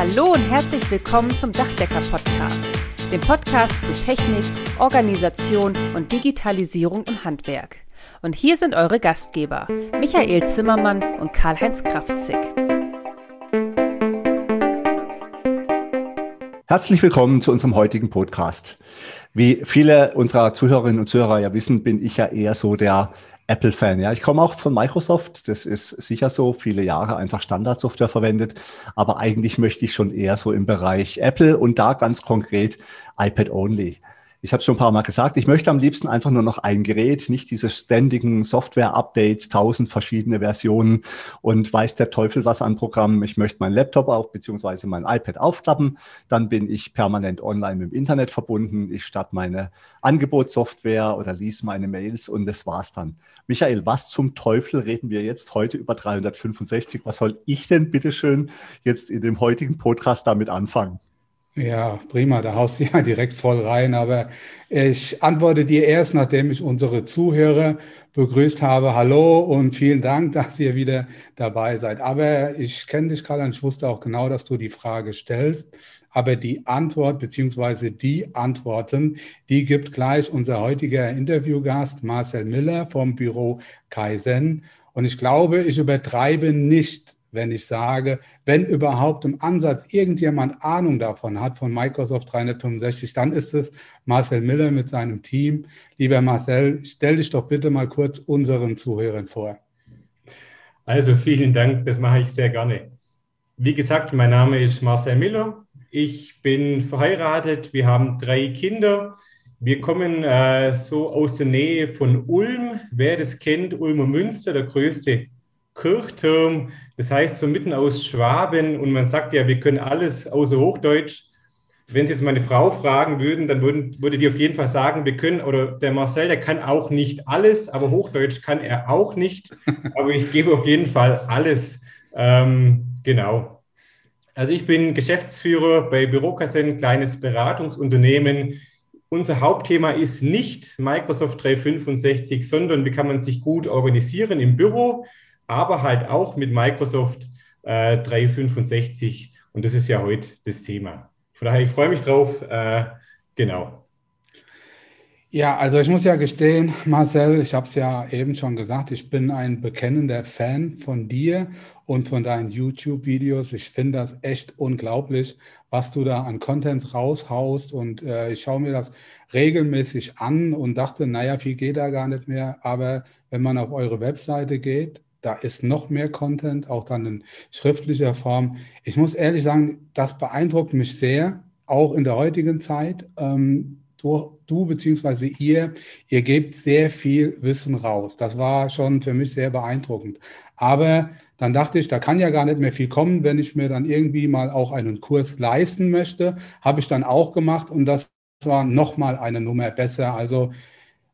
Hallo und herzlich willkommen zum Dachdecker Podcast, dem Podcast zu Technik, Organisation und Digitalisierung im Handwerk. Und hier sind eure Gastgeber, Michael Zimmermann und Karl-Heinz Kraftzig. Herzlich willkommen zu unserem heutigen Podcast. Wie viele unserer Zuhörerinnen und Zuhörer ja wissen, bin ich ja eher so der Apple-Fan. Ja, ich komme auch von Microsoft. Das ist sicher so. Viele Jahre einfach Standardsoftware verwendet. Aber eigentlich möchte ich schon eher so im Bereich Apple und da ganz konkret iPad-only ich habe es schon ein paar Mal gesagt, ich möchte am liebsten einfach nur noch ein Gerät, nicht diese ständigen Software-Updates, tausend verschiedene Versionen und weiß der Teufel was an Programmen. Ich möchte meinen Laptop auf beziehungsweise mein iPad aufklappen, dann bin ich permanent online mit dem Internet verbunden. Ich starte meine Angebotssoftware oder lies meine Mails und das war's dann. Michael, was zum Teufel reden wir jetzt heute über 365? Was soll ich denn bitteschön jetzt in dem heutigen Podcast damit anfangen? Ja, prima, da haust du ja direkt voll rein. Aber ich antworte dir erst, nachdem ich unsere Zuhörer begrüßt habe. Hallo und vielen Dank, dass ihr wieder dabei seid. Aber ich kenne dich, Karl, und ich wusste auch genau, dass du die Frage stellst. Aber die Antwort beziehungsweise die Antworten, die gibt gleich unser heutiger Interviewgast Marcel Miller vom Büro Kaizen. Und ich glaube, ich übertreibe nicht wenn ich sage, wenn überhaupt im Ansatz irgendjemand Ahnung davon hat, von Microsoft 365, dann ist es Marcel Miller mit seinem Team. Lieber Marcel, stell dich doch bitte mal kurz unseren Zuhörern vor. Also vielen Dank, das mache ich sehr gerne. Wie gesagt, mein Name ist Marcel Miller. Ich bin verheiratet, wir haben drei Kinder. Wir kommen äh, so aus der Nähe von Ulm. Wer das kennt, Ulmer Münster, der größte Kirchturm, das heißt so mitten aus Schwaben und man sagt ja, wir können alles außer Hochdeutsch. Wenn Sie jetzt meine Frau fragen würden, dann würden, würde die auf jeden Fall sagen, wir können, oder der Marcel, der kann auch nicht alles, aber Hochdeutsch kann er auch nicht. Aber ich gebe auf jeden Fall alles. Ähm, genau. Also ich bin Geschäftsführer bei Bürokassen, kleines Beratungsunternehmen. Unser Hauptthema ist nicht Microsoft 365, sondern wie kann man sich gut organisieren im Büro aber halt auch mit Microsoft äh, 365. Und das ist ja heute das Thema. Von daher, ich freue mich drauf. Äh, genau. Ja, also ich muss ja gestehen, Marcel, ich habe es ja eben schon gesagt, ich bin ein bekennender Fan von dir und von deinen YouTube-Videos. Ich finde das echt unglaublich, was du da an Contents raushaust und äh, ich schaue mir das regelmäßig an und dachte, naja, viel geht da gar nicht mehr. Aber wenn man auf eure Webseite geht, da ist noch mehr Content, auch dann in schriftlicher Form. Ich muss ehrlich sagen, das beeindruckt mich sehr, auch in der heutigen Zeit. Ähm, du, du bzw. ihr, ihr gebt sehr viel Wissen raus. Das war schon für mich sehr beeindruckend. Aber dann dachte ich, da kann ja gar nicht mehr viel kommen, wenn ich mir dann irgendwie mal auch einen Kurs leisten möchte. Habe ich dann auch gemacht und das war nochmal eine Nummer besser. Also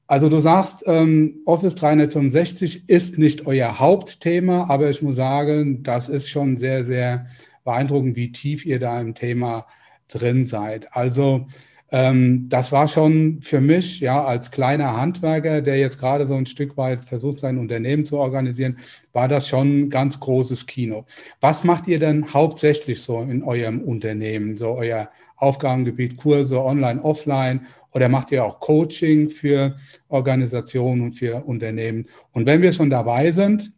also du sagst, ähm, Office 365 ist nicht euer Hauptthema, aber ich muss sagen, das ist schon sehr, sehr beeindruckend, wie tief ihr da im Thema drin seid. Also ähm, das war schon für mich, ja, als kleiner Handwerker, der jetzt gerade so ein Stück weit versucht, sein Unternehmen zu organisieren, war das schon ein ganz großes Kino. Was macht ihr denn hauptsächlich so in eurem Unternehmen, so euer Aufgabengebiet, Kurse, online, offline oder macht ihr auch Coaching für Organisationen und für Unternehmen? Und wenn wir schon dabei sind,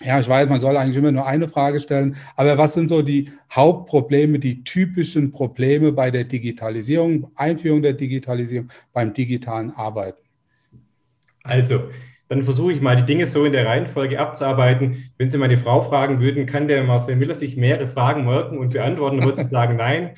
ja, ich weiß, man soll eigentlich immer nur eine Frage stellen, aber was sind so die Hauptprobleme, die typischen Probleme bei der Digitalisierung, Einführung der Digitalisierung, beim digitalen Arbeiten? Also, dann versuche ich mal die Dinge so in der Reihenfolge abzuarbeiten. Wenn Sie meine Frau fragen würden, kann der Marcel Miller sich mehrere Fragen merken und beantworten, dann würde sie sagen, nein.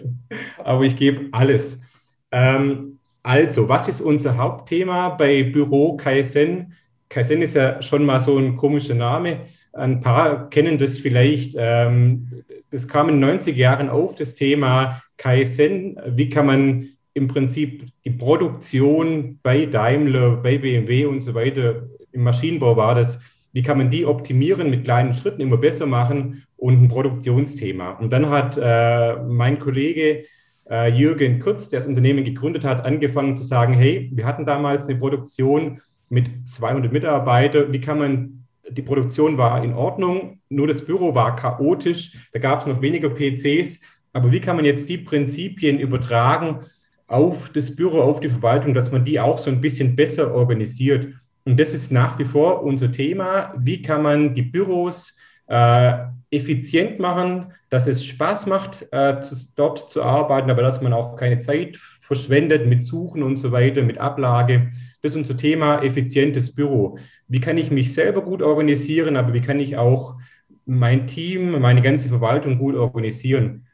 Aber ich gebe alles. Ähm, also, was ist unser Hauptthema bei Büro Kaizen? Kaizen ist ja schon mal so ein komischer Name. Ein paar kennen das vielleicht. Ähm, das kam in den 90er Jahren auf, das Thema Kaizen. Wie kann man im Prinzip die Produktion bei Daimler, bei BMW und so weiter, im Maschinenbau war das, wie kann man die optimieren, mit kleinen Schritten immer besser machen und ein Produktionsthema. Und dann hat äh, mein Kollege äh, Jürgen Kurz, der das Unternehmen gegründet hat, angefangen zu sagen, hey, wir hatten damals eine Produktion mit 200 Mitarbeitern, wie kann man die Produktion war in Ordnung, nur das Büro war chaotisch, da gab es noch weniger PCs. Aber wie kann man jetzt die Prinzipien übertragen auf das Büro, auf die Verwaltung, dass man die auch so ein bisschen besser organisiert? Und das ist nach wie vor unser Thema. Wie kann man die Büros äh, effizient machen, dass es Spaß macht, äh, dort zu arbeiten, aber dass man auch keine Zeit verschwendet mit Suchen und so weiter, mit Ablage. Das ist unser Thema effizientes Büro. Wie kann ich mich selber gut organisieren, aber wie kann ich auch mein Team, meine ganze Verwaltung gut organisieren?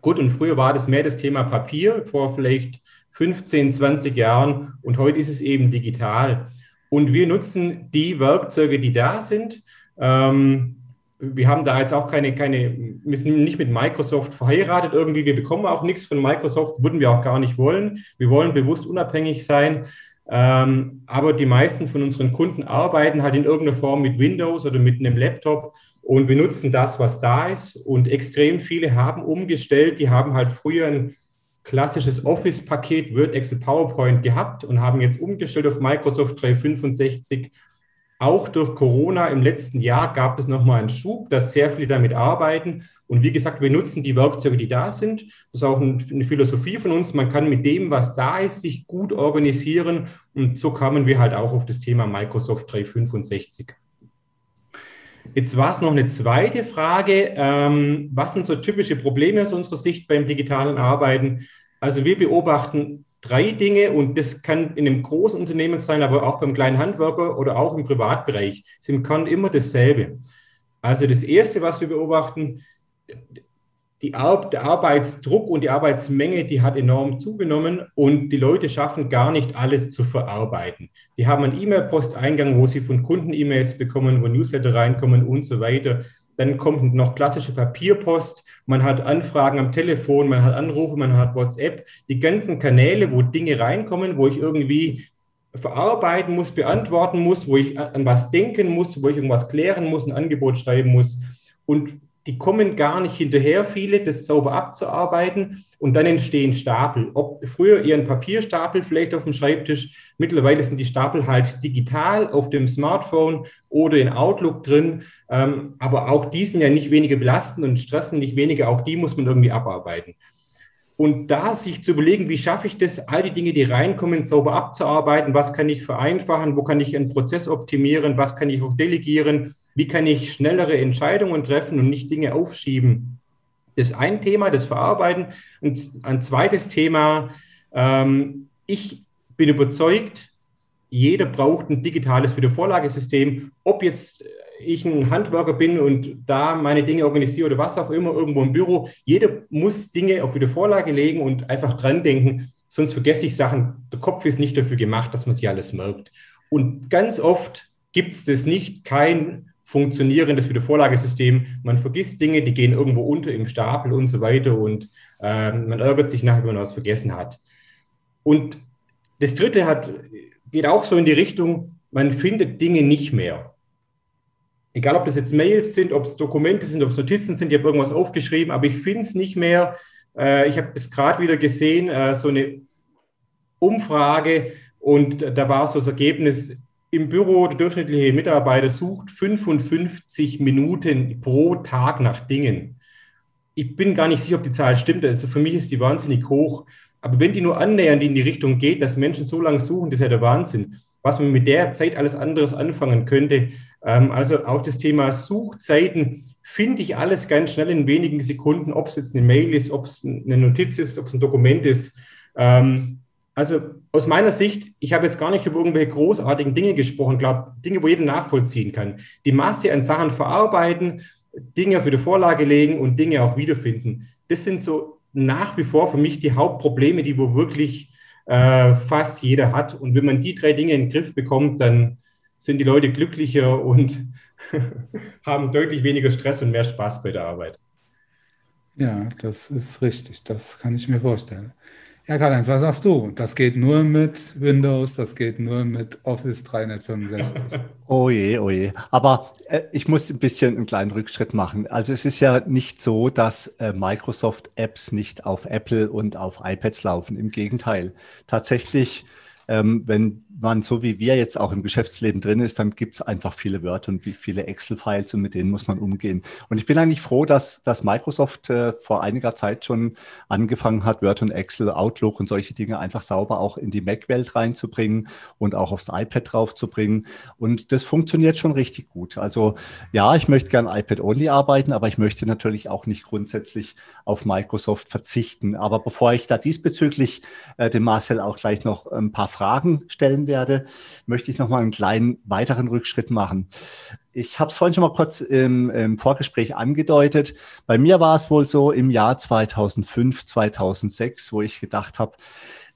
Gut, und früher war das mehr das Thema Papier, vor vielleicht 15, 20 Jahren und heute ist es eben digital. Und wir nutzen die Werkzeuge, die da sind. Ähm, wir haben da jetzt auch keine, keine, wir sind nicht mit Microsoft verheiratet irgendwie. Wir bekommen auch nichts von Microsoft, würden wir auch gar nicht wollen. Wir wollen bewusst unabhängig sein. Ähm, aber die meisten von unseren Kunden arbeiten halt in irgendeiner Form mit Windows oder mit einem Laptop und benutzen das, was da ist. Und extrem viele haben umgestellt. Die haben halt früher ein klassisches Office-Paket, Word, Excel, PowerPoint gehabt und haben jetzt umgestellt auf Microsoft 365 auch durch Corona im letzten Jahr gab es nochmal einen Schub, dass sehr viele damit arbeiten. Und wie gesagt, wir nutzen die Werkzeuge, die da sind. Das ist auch eine Philosophie von uns. Man kann mit dem, was da ist, sich gut organisieren. Und so kamen wir halt auch auf das Thema Microsoft 365. Jetzt war es noch eine zweite Frage. Ähm, was sind so typische Probleme aus unserer Sicht beim digitalen Arbeiten? Also wir beobachten drei Dinge und das kann in einem großen Unternehmen sein, aber auch beim kleinen Handwerker oder auch im Privatbereich. Ist im Kern immer dasselbe. Also das Erste, was wir beobachten, die Ar der Arbeitsdruck und die Arbeitsmenge, die hat enorm zugenommen und die Leute schaffen gar nicht alles zu verarbeiten. Die haben einen E-Mail-Posteingang, wo sie von Kunden E-Mails bekommen, wo Newsletter reinkommen und so weiter. Dann kommt noch klassische Papierpost. Man hat Anfragen am Telefon, man hat Anrufe, man hat WhatsApp. Die ganzen Kanäle, wo Dinge reinkommen, wo ich irgendwie verarbeiten muss, beantworten muss, wo ich an was denken muss, wo ich irgendwas klären muss, ein Angebot schreiben muss. Und die kommen gar nicht hinterher, viele, das sauber abzuarbeiten und dann entstehen Stapel. Ob früher ihren Papierstapel vielleicht auf dem Schreibtisch, mittlerweile sind die Stapel halt digital auf dem Smartphone oder in Outlook drin, ähm, aber auch die sind ja nicht weniger belastend und stressen nicht weniger, auch die muss man irgendwie abarbeiten. Und da sich zu überlegen, wie schaffe ich das, all die Dinge, die reinkommen, sauber abzuarbeiten, was kann ich vereinfachen, wo kann ich einen Prozess optimieren, was kann ich auch delegieren, wie kann ich schnellere Entscheidungen treffen und nicht Dinge aufschieben. Das ist ein Thema, das Verarbeiten. Und ein zweites Thema, ähm, ich bin überzeugt, jeder braucht ein digitales Wiedervorlagesystem, ob jetzt ich ein Handwerker bin und da meine Dinge organisiere oder was auch immer, irgendwo im Büro, jeder muss Dinge auf Wiedervorlage legen und einfach dran denken, sonst vergesse ich Sachen. Der Kopf ist nicht dafür gemacht, dass man sich alles merkt. Und ganz oft gibt es das nicht, kein funktionierendes Wiedervorlagesystem. Man vergisst Dinge, die gehen irgendwo unter im Stapel und so weiter und äh, man ärgert sich nachher, wenn man was vergessen hat. Und das dritte hat, geht auch so in die Richtung, man findet Dinge nicht mehr egal ob das jetzt Mails sind, ob es Dokumente sind, ob es Notizen sind, ich habe irgendwas aufgeschrieben, aber ich finde es nicht mehr. Äh, ich habe das gerade wieder gesehen, äh, so eine Umfrage und da war so das Ergebnis, im Büro der durchschnittliche Mitarbeiter sucht 55 Minuten pro Tag nach Dingen. Ich bin gar nicht sicher, ob die Zahl stimmt. Also für mich ist die wahnsinnig hoch. Aber wenn die nur annähernd in die Richtung geht, dass Menschen so lange suchen, das ist ja der Wahnsinn. Was man mit der Zeit alles anderes anfangen könnte, ähm, also auch das Thema Suchzeiten finde ich alles ganz schnell in wenigen Sekunden, ob es jetzt eine Mail ist, ob es eine Notiz ist, ob es ein Dokument ist. Ähm, also aus meiner Sicht, ich habe jetzt gar nicht über irgendwelche großartigen Dinge gesprochen, glaube Dinge, wo jeder nachvollziehen kann. Die Masse an Sachen verarbeiten, Dinge für die Vorlage legen und Dinge auch wiederfinden. Das sind so nach wie vor für mich die Hauptprobleme, die wo wirklich äh, fast jeder hat. Und wenn man die drei Dinge in den Griff bekommt, dann sind die Leute glücklicher und haben deutlich weniger Stress und mehr Spaß bei der Arbeit. Ja, das ist richtig. Das kann ich mir vorstellen. Ja, Karl-Heinz, was sagst du? Das geht nur mit Windows, das geht nur mit Office 365. Oh je, oh je. Aber äh, ich muss ein bisschen einen kleinen Rückschritt machen. Also es ist ja nicht so, dass äh, Microsoft-Apps nicht auf Apple und auf iPads laufen. Im Gegenteil. Tatsächlich ähm, wenn man so wie wir jetzt auch im Geschäftsleben drin ist, dann gibt es einfach viele Wörter und viele Excel-Files und mit denen muss man umgehen. Und ich bin eigentlich froh, dass, dass Microsoft äh, vor einiger Zeit schon angefangen hat, Word und Excel, Outlook und solche Dinge einfach sauber auch in die Mac-Welt reinzubringen und auch aufs iPad draufzubringen. Und das funktioniert schon richtig gut. Also ja, ich möchte gern iPad-only arbeiten, aber ich möchte natürlich auch nicht grundsätzlich auf Microsoft verzichten. Aber bevor ich da diesbezüglich äh, dem Marcel auch gleich noch ein paar Fragen stellen werde, möchte ich noch mal einen kleinen weiteren Rückschritt machen. Ich habe es vorhin schon mal kurz im, im, Vorgespräch angedeutet. Bei mir war es wohl so im Jahr 2005, 2006, wo ich gedacht habe,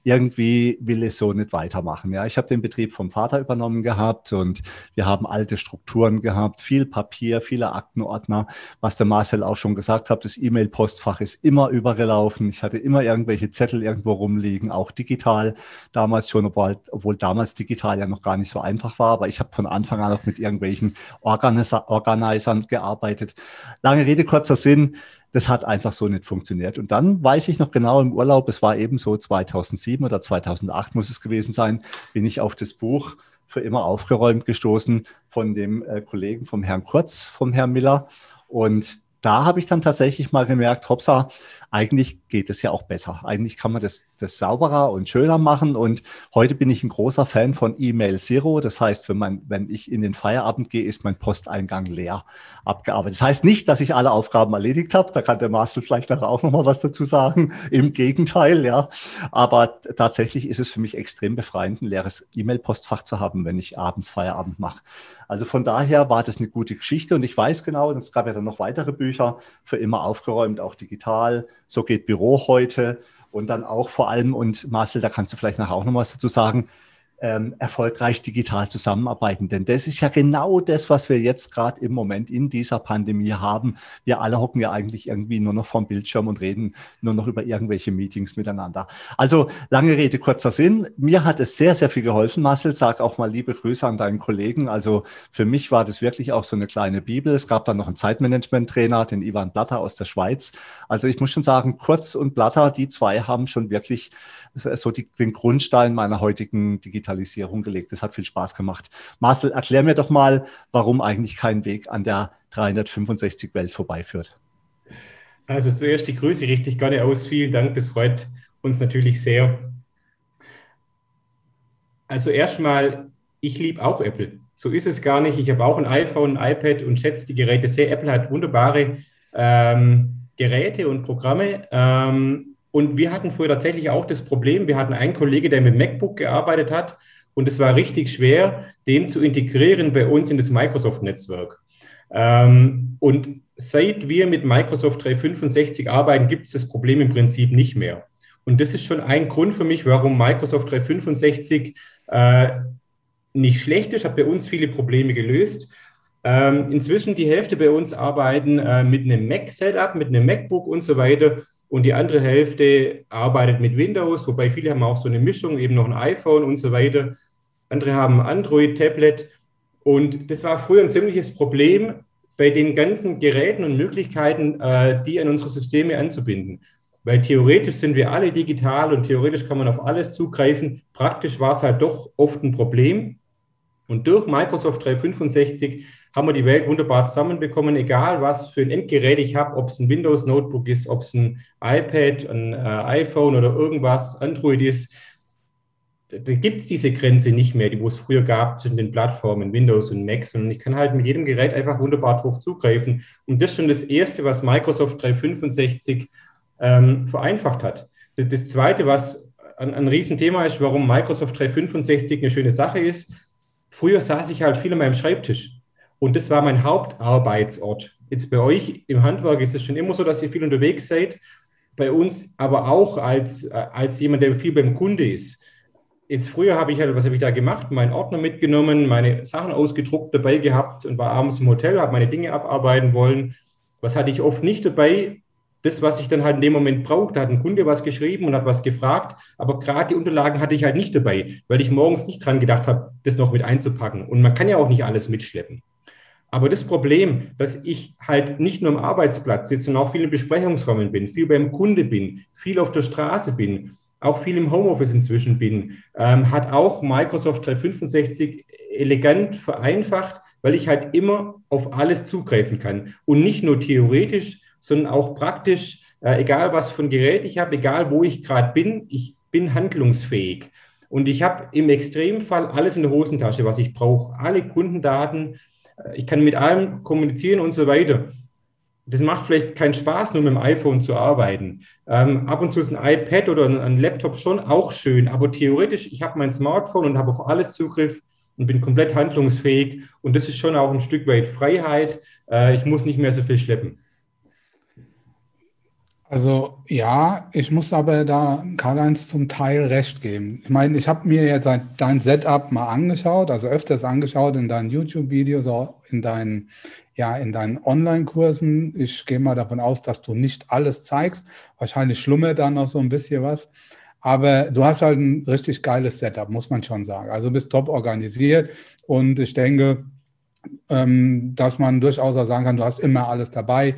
irgendwie will ich so nicht weitermachen. Ja, ich habe den Betrieb vom Vater übernommen gehabt und wir haben alte Strukturen gehabt, viel Papier, viele Aktenordner. Was der Marcel auch schon gesagt hat, das E-Mail-Postfach ist immer übergelaufen. Ich hatte immer irgendwelche Zettel irgendwo rumliegen, auch digital damals schon, obwohl, obwohl damals digital ja noch gar nicht so einfach war. Aber ich habe von Anfang an auch mit irgendwelchen Organizer, Organisern gearbeitet. Lange Rede, kurzer Sinn das hat einfach so nicht funktioniert. Und dann weiß ich noch genau im Urlaub, es war eben so 2007 oder 2008 muss es gewesen sein, bin ich auf das Buch für immer aufgeräumt gestoßen von dem äh, Kollegen vom Herrn Kurz, vom Herrn Miller. Und da habe ich dann tatsächlich mal gemerkt, hoppsa, eigentlich geht es ja auch besser. Eigentlich kann man das, das sauberer und schöner machen. Und heute bin ich ein großer Fan von E-Mail Zero. Das heißt, wenn, man, wenn ich in den Feierabend gehe, ist mein Posteingang leer abgearbeitet. Das heißt nicht, dass ich alle Aufgaben erledigt habe. Da kann der Marcel vielleicht nachher auch noch mal was dazu sagen. Im Gegenteil, ja. Aber tatsächlich ist es für mich extrem befreiend, ein leeres E-Mail-Postfach zu haben, wenn ich abends Feierabend mache. Also von daher war das eine gute Geschichte. Und ich weiß genau, es gab ja dann noch weitere Bücher, für immer aufgeräumt, auch digital so geht Büro heute. Und dann auch vor allem, und Marcel, da kannst du vielleicht nachher auch noch was dazu sagen, ähm, erfolgreich digital zusammenarbeiten. Denn das ist ja genau das, was wir jetzt gerade im Moment in dieser Pandemie haben. Wir alle hocken ja eigentlich irgendwie nur noch vorm Bildschirm und reden nur noch über irgendwelche Meetings miteinander. Also lange Rede, kurzer Sinn. Mir hat es sehr, sehr viel geholfen, Marcel. Sag auch mal liebe Grüße an deinen Kollegen. Also für mich war das wirklich auch so eine kleine Bibel. Es gab dann noch einen Zeitmanagement-Trainer, den Ivan Blatter aus der Schweiz. Also ich muss schon sagen, Kurz und Blatter, die zwei haben schon wirklich so die, den Grundstein meiner heutigen Digitalisierung gelegt. Das hat viel Spaß gemacht. Marcel, erklär mir doch mal, warum eigentlich kein Weg an der 365 Welt vorbeiführt. Also zuerst die Grüße richtig gerne aus. Vielen Dank, das freut uns natürlich sehr. Also erstmal, ich liebe auch Apple. So ist es gar nicht. Ich habe auch ein iPhone, ein iPad und schätze die Geräte sehr. Apple hat wunderbare ähm, Geräte und Programme. Ähm, und wir hatten früher tatsächlich auch das Problem, wir hatten einen Kollege, der mit MacBook gearbeitet hat und es war richtig schwer, den zu integrieren bei uns in das Microsoft-Netzwerk. Ähm, und seit wir mit Microsoft 365 arbeiten, gibt es das Problem im Prinzip nicht mehr. Und das ist schon ein Grund für mich, warum Microsoft 365 äh, nicht schlecht ist, hat bei uns viele Probleme gelöst. Ähm, inzwischen die Hälfte bei uns arbeiten äh, mit einem Mac-Setup, mit einem MacBook und so weiter und die andere Hälfte arbeitet mit Windows, wobei viele haben auch so eine Mischung, eben noch ein iPhone und so weiter. Andere haben Android, Tablet. Und das war früher ein ziemliches Problem, bei den ganzen Geräten und Möglichkeiten, äh, die an unsere Systeme anzubinden. Weil theoretisch sind wir alle digital und theoretisch kann man auf alles zugreifen. Praktisch war es halt doch oft ein Problem. Und durch Microsoft 365 haben wir die Welt wunderbar zusammenbekommen, egal was für ein Endgerät ich habe, ob es ein Windows Notebook ist, ob es ein iPad, ein äh, iPhone oder irgendwas, Android ist. Da gibt es diese Grenze nicht mehr, die wo es früher gab zwischen den Plattformen Windows und Mac, sondern ich kann halt mit jedem Gerät einfach wunderbar drauf zugreifen. Und das ist schon das Erste, was Microsoft 365 ähm, vereinfacht hat. Das, das Zweite, was ein, ein Riesenthema ist, warum Microsoft 365 eine schöne Sache ist, früher saß ich halt viel an meinem Schreibtisch. Und das war mein Hauptarbeitsort. Jetzt bei euch im Handwerk ist es schon immer so, dass ihr viel unterwegs seid. Bei uns aber auch als, äh, als jemand, der viel beim Kunde ist. Jetzt früher habe ich halt, was habe ich da gemacht? Meinen Ordner mitgenommen, meine Sachen ausgedruckt dabei gehabt und war abends im Hotel, habe meine Dinge abarbeiten wollen. Was hatte ich oft nicht dabei? Das, was ich dann halt in dem Moment brauchte, hat ein Kunde was geschrieben und hat was gefragt, aber gerade die Unterlagen hatte ich halt nicht dabei, weil ich morgens nicht dran gedacht habe, das noch mit einzupacken. Und man kann ja auch nicht alles mitschleppen. Aber das Problem, dass ich halt nicht nur am Arbeitsplatz sitze, sondern auch viel in Besprechungsräumen bin, viel beim Kunde bin, viel auf der Straße bin, auch viel im Homeoffice inzwischen bin, ähm, hat auch Microsoft 365 elegant vereinfacht, weil ich halt immer auf alles zugreifen kann. Und nicht nur theoretisch, sondern auch praktisch, äh, egal was für ein Gerät ich habe, egal wo ich gerade bin, ich bin handlungsfähig. Und ich habe im Extremfall alles in der Hosentasche, was ich brauche. Alle Kundendaten, ich kann mit allem kommunizieren und so weiter. Das macht vielleicht keinen Spaß, nur mit dem iPhone zu arbeiten. Ähm, ab und zu ist ein iPad oder ein, Laptop schon auch schön, aber theoretisch, ich habe mein Smartphone und habe auf alles Zugriff und bin komplett handlungsfähig. Und das ist schon auch ein Stück weit Freiheit. Äh, ich muss nicht mehr so viel schleppen. Also ja, ich muss aber da Karl-Heinz zum Teil recht geben. Ich meine, ich habe mir jetzt dein Setup mal angeschaut, also öfters angeschaut in deinen YouTube-Videos, in deinen, ja, in deinen Online-Kursen. Ich gehe mal davon aus, dass du nicht alles zeigst. Wahrscheinlich schlummert dann noch so ein bisschen was. Aber du hast halt ein richtig geiles Setup, muss man schon sagen. Also bist top organisiert und ich denke, ähm, dass man durchaus auch sagen kann, du hast immer alles dabei.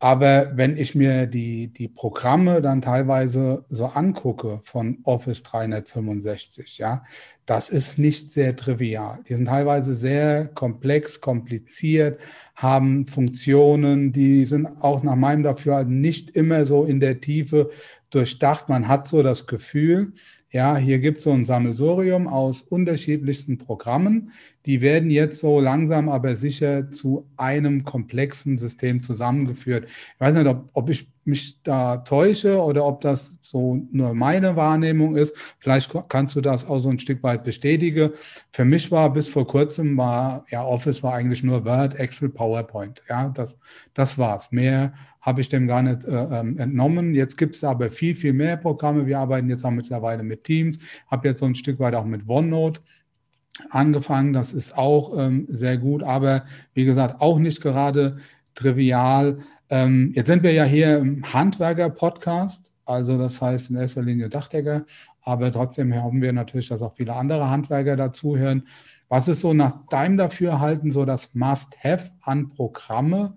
Aber wenn ich mir die, die Programme dann teilweise so angucke von Office 365, ja, das ist nicht sehr trivial. Die sind teilweise sehr komplex, kompliziert, haben Funktionen, die sind auch nach meinem Dafürhalten nicht immer so in der Tiefe durchdacht. Man hat so das Gefühl, ja, hier gibt es so ein Sammelsurium aus unterschiedlichsten Programmen. Die werden jetzt so langsam aber sicher zu einem komplexen System zusammengeführt. Ich weiß nicht, ob, ob ich mich da täusche oder ob das so nur meine Wahrnehmung ist. Vielleicht kannst du das auch so ein Stück weit bestätigen. Für mich war bis vor kurzem war, ja, Office war eigentlich nur Word, Excel, PowerPoint. Ja, das, das war's. Mehr habe ich dem gar nicht äh, ähm, entnommen. Jetzt gibt es aber viel, viel mehr Programme. Wir arbeiten jetzt auch mittlerweile mit Teams, habe jetzt so ein Stück weit auch mit OneNote angefangen. Das ist auch ähm, sehr gut, aber wie gesagt, auch nicht gerade trivial. Ähm, jetzt sind wir ja hier im Handwerker-Podcast, also das heißt in erster Linie Dachdecker, aber trotzdem haben wir natürlich, dass auch viele andere Handwerker dazuhören. Was ist so nach deinem Dafürhalten so das Must-Have an Programme,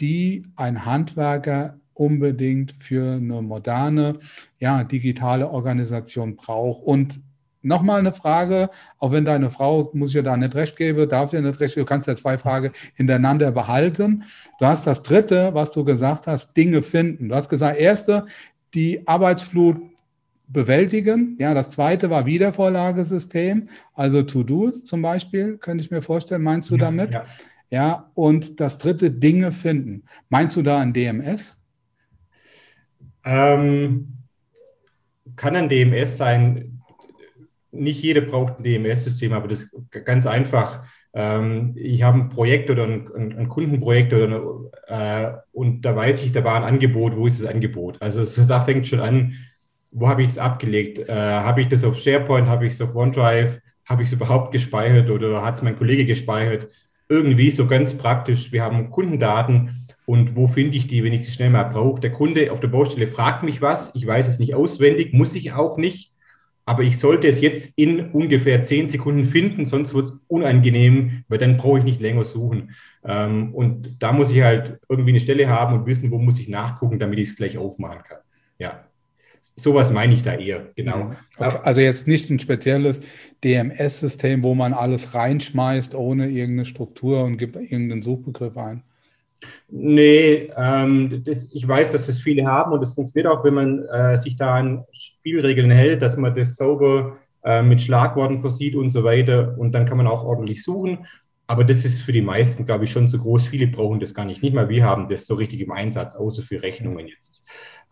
die ein Handwerker unbedingt für eine moderne, ja, digitale Organisation braucht. Und nochmal eine Frage, auch wenn deine Frau, muss ich ja da nicht recht geben, darf dir nicht recht geben, du kannst ja zwei Fragen hintereinander behalten. Du hast das dritte, was du gesagt hast, Dinge finden. Du hast gesagt, erste, die Arbeitsflut bewältigen. Ja, das zweite war Wiedervorlagesystem, also To-Dos zum Beispiel, könnte ich mir vorstellen, meinst du damit? Ja. Ja, und das dritte, Dinge finden. Meinst du da ein DMS? Ähm, kann ein DMS sein. Nicht jeder braucht ein DMS-System, aber das ist ganz einfach. Ähm, ich habe ein Projekt oder ein, ein Kundenprojekt oder eine, äh, und da weiß ich, da war ein Angebot. Wo ist das Angebot? Also so, da fängt schon an, wo habe ich das abgelegt? Äh, habe ich das auf SharePoint? Habe ich es auf OneDrive? Habe ich es überhaupt gespeichert oder hat es mein Kollege gespeichert? Irgendwie so ganz praktisch, wir haben Kundendaten und wo finde ich die, wenn ich sie schnell mal brauche? Der Kunde auf der Baustelle fragt mich was, ich weiß es nicht auswendig, muss ich auch nicht, aber ich sollte es jetzt in ungefähr zehn Sekunden finden, sonst wird es unangenehm, weil dann brauche ich nicht länger suchen. Ähm, und da muss ich halt irgendwie eine Stelle haben und wissen, wo muss ich nachgucken, damit ich es gleich aufmachen kann. Ja. Sowas meine ich da eher, genau. Mhm. Okay. Also jetzt nicht ein spezielles DMS-System, wo man alles reinschmeißt ohne irgendeine Struktur und gibt irgendeinen Suchbegriff ein. Nee, ähm, das, ich weiß, dass das viele haben und das funktioniert auch, wenn man äh, sich da an Spielregeln hält, dass man das sauber äh, mit Schlagworten versieht und so weiter und dann kann man auch ordentlich suchen. Aber das ist für die meisten, glaube ich, schon zu groß. Viele brauchen das gar nicht. Nicht mal wir haben das so richtig im Einsatz, außer für Rechnungen jetzt.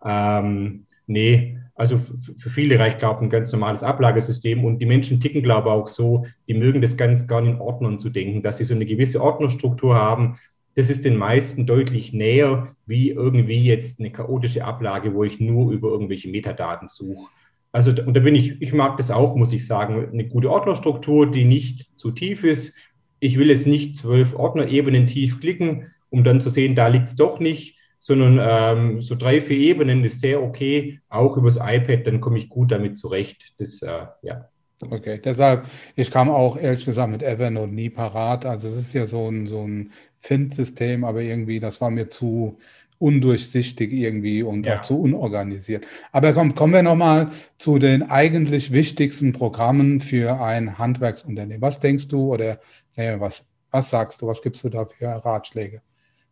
Ähm, Nee, also für viele reicht, glaube ich, ein ganz normales Ablagesystem und die Menschen ticken, glaube ich, auch so, die mögen das ganz gar in Ordnung zu denken, dass sie so eine gewisse Ordnerstruktur haben. Das ist den meisten deutlich näher wie irgendwie jetzt eine chaotische Ablage, wo ich nur über irgendwelche Metadaten suche. Also, und da bin ich, ich mag das auch, muss ich sagen, eine gute Ordnerstruktur, die nicht zu tief ist. Ich will jetzt nicht zwölf Ordnerebenen tief klicken, um dann zu sehen, da liegt es doch nicht, sondern ähm, so drei, vier Ebenen ist sehr okay. Auch übers iPad, dann komme ich gut damit zurecht. Das, äh, ja. Okay, deshalb, ich kam auch ehrlich gesagt mit Evernote nie parat. Also es ist ja so ein, so ein Find-System, aber irgendwie, das war mir zu undurchsichtig irgendwie und ja. auch zu unorganisiert. Aber komm, kommen wir nochmal zu den eigentlich wichtigsten Programmen für ein Handwerksunternehmen. Was denkst du oder äh, was, was sagst du, was gibst du da für Ratschläge?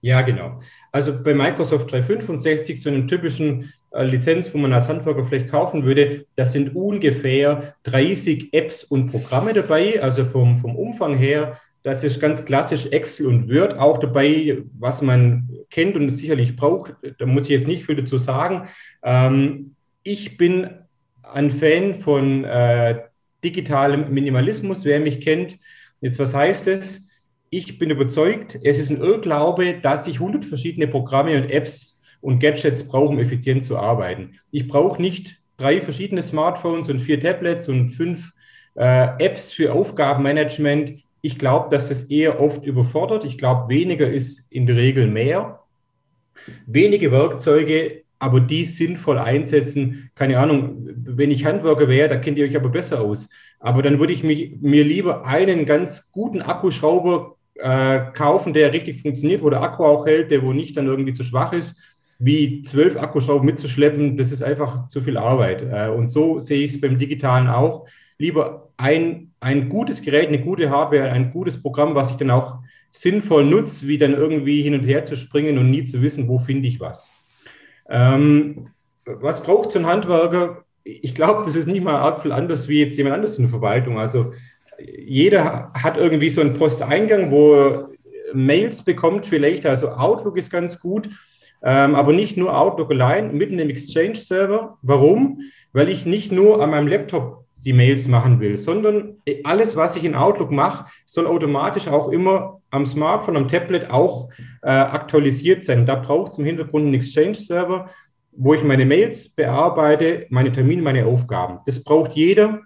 Ja, genau. Also bei Microsoft 365, so einem typischen äh, Lizenz, wo man als Handwerker vielleicht kaufen würde, da sind ungefähr 30 Apps und Programme dabei, also vom, vom Umfang her. Das ist ganz klassisch Excel und Word auch dabei, was man kennt und sicherlich braucht. Da muss ich jetzt nicht viel dazu sagen. Ähm, ich bin ein Fan von äh, digitalem Minimalismus, wer mich kennt. Jetzt, was heißt es? Ich bin überzeugt, es ist ein Irrglaube, dass ich 100 verschiedene Programme und Apps und Gadgets brauche, um effizient zu arbeiten. Ich brauche nicht drei verschiedene Smartphones und vier Tablets und fünf äh, Apps für Aufgabenmanagement. Ich glaube, dass das eher oft überfordert. Ich glaube, weniger ist in der Regel mehr. Wenige Werkzeuge, aber die sinnvoll einsetzen. Keine Ahnung, wenn ich Handwerker wäre, da kennt ihr euch aber besser aus. Aber dann würde ich mich, mir lieber einen ganz guten Akkuschrauber äh, kaufen, der richtig funktioniert, wo der Akku auch hält, der wo nicht dann irgendwie zu schwach ist, wie zwölf Akkuschrauben mitzuschleppen, das ist einfach zu viel Arbeit. Äh, und so sehe ich es beim Digitalen auch. Lieber ein, ein gutes Gerät, eine gute Hardware, ein gutes Programm, was ich dann auch sinnvoll nutze, wie dann irgendwie hin und her zu springen und nie zu wissen, wo finde ich was. Ähm, was braucht so ein Handwerker? Ich glaube, das ist nicht mal arg viel anders wie jetzt jemand anderes in der Verwaltung. Also jeder hat irgendwie so einen Posteingang, wo er Mails bekommt, vielleicht. Also Outlook ist ganz gut, ähm, aber nicht nur Outlook allein, mitten im Exchange-Server. Warum? Weil ich nicht nur an meinem Laptop die Mails machen will, sondern alles, was ich in Outlook mache, soll automatisch auch immer am Smartphone, am Tablet auch äh, aktualisiert sein. Da braucht es im Hintergrund einen Exchange-Server, wo ich meine Mails bearbeite, meine Termine, meine Aufgaben. Das braucht jeder.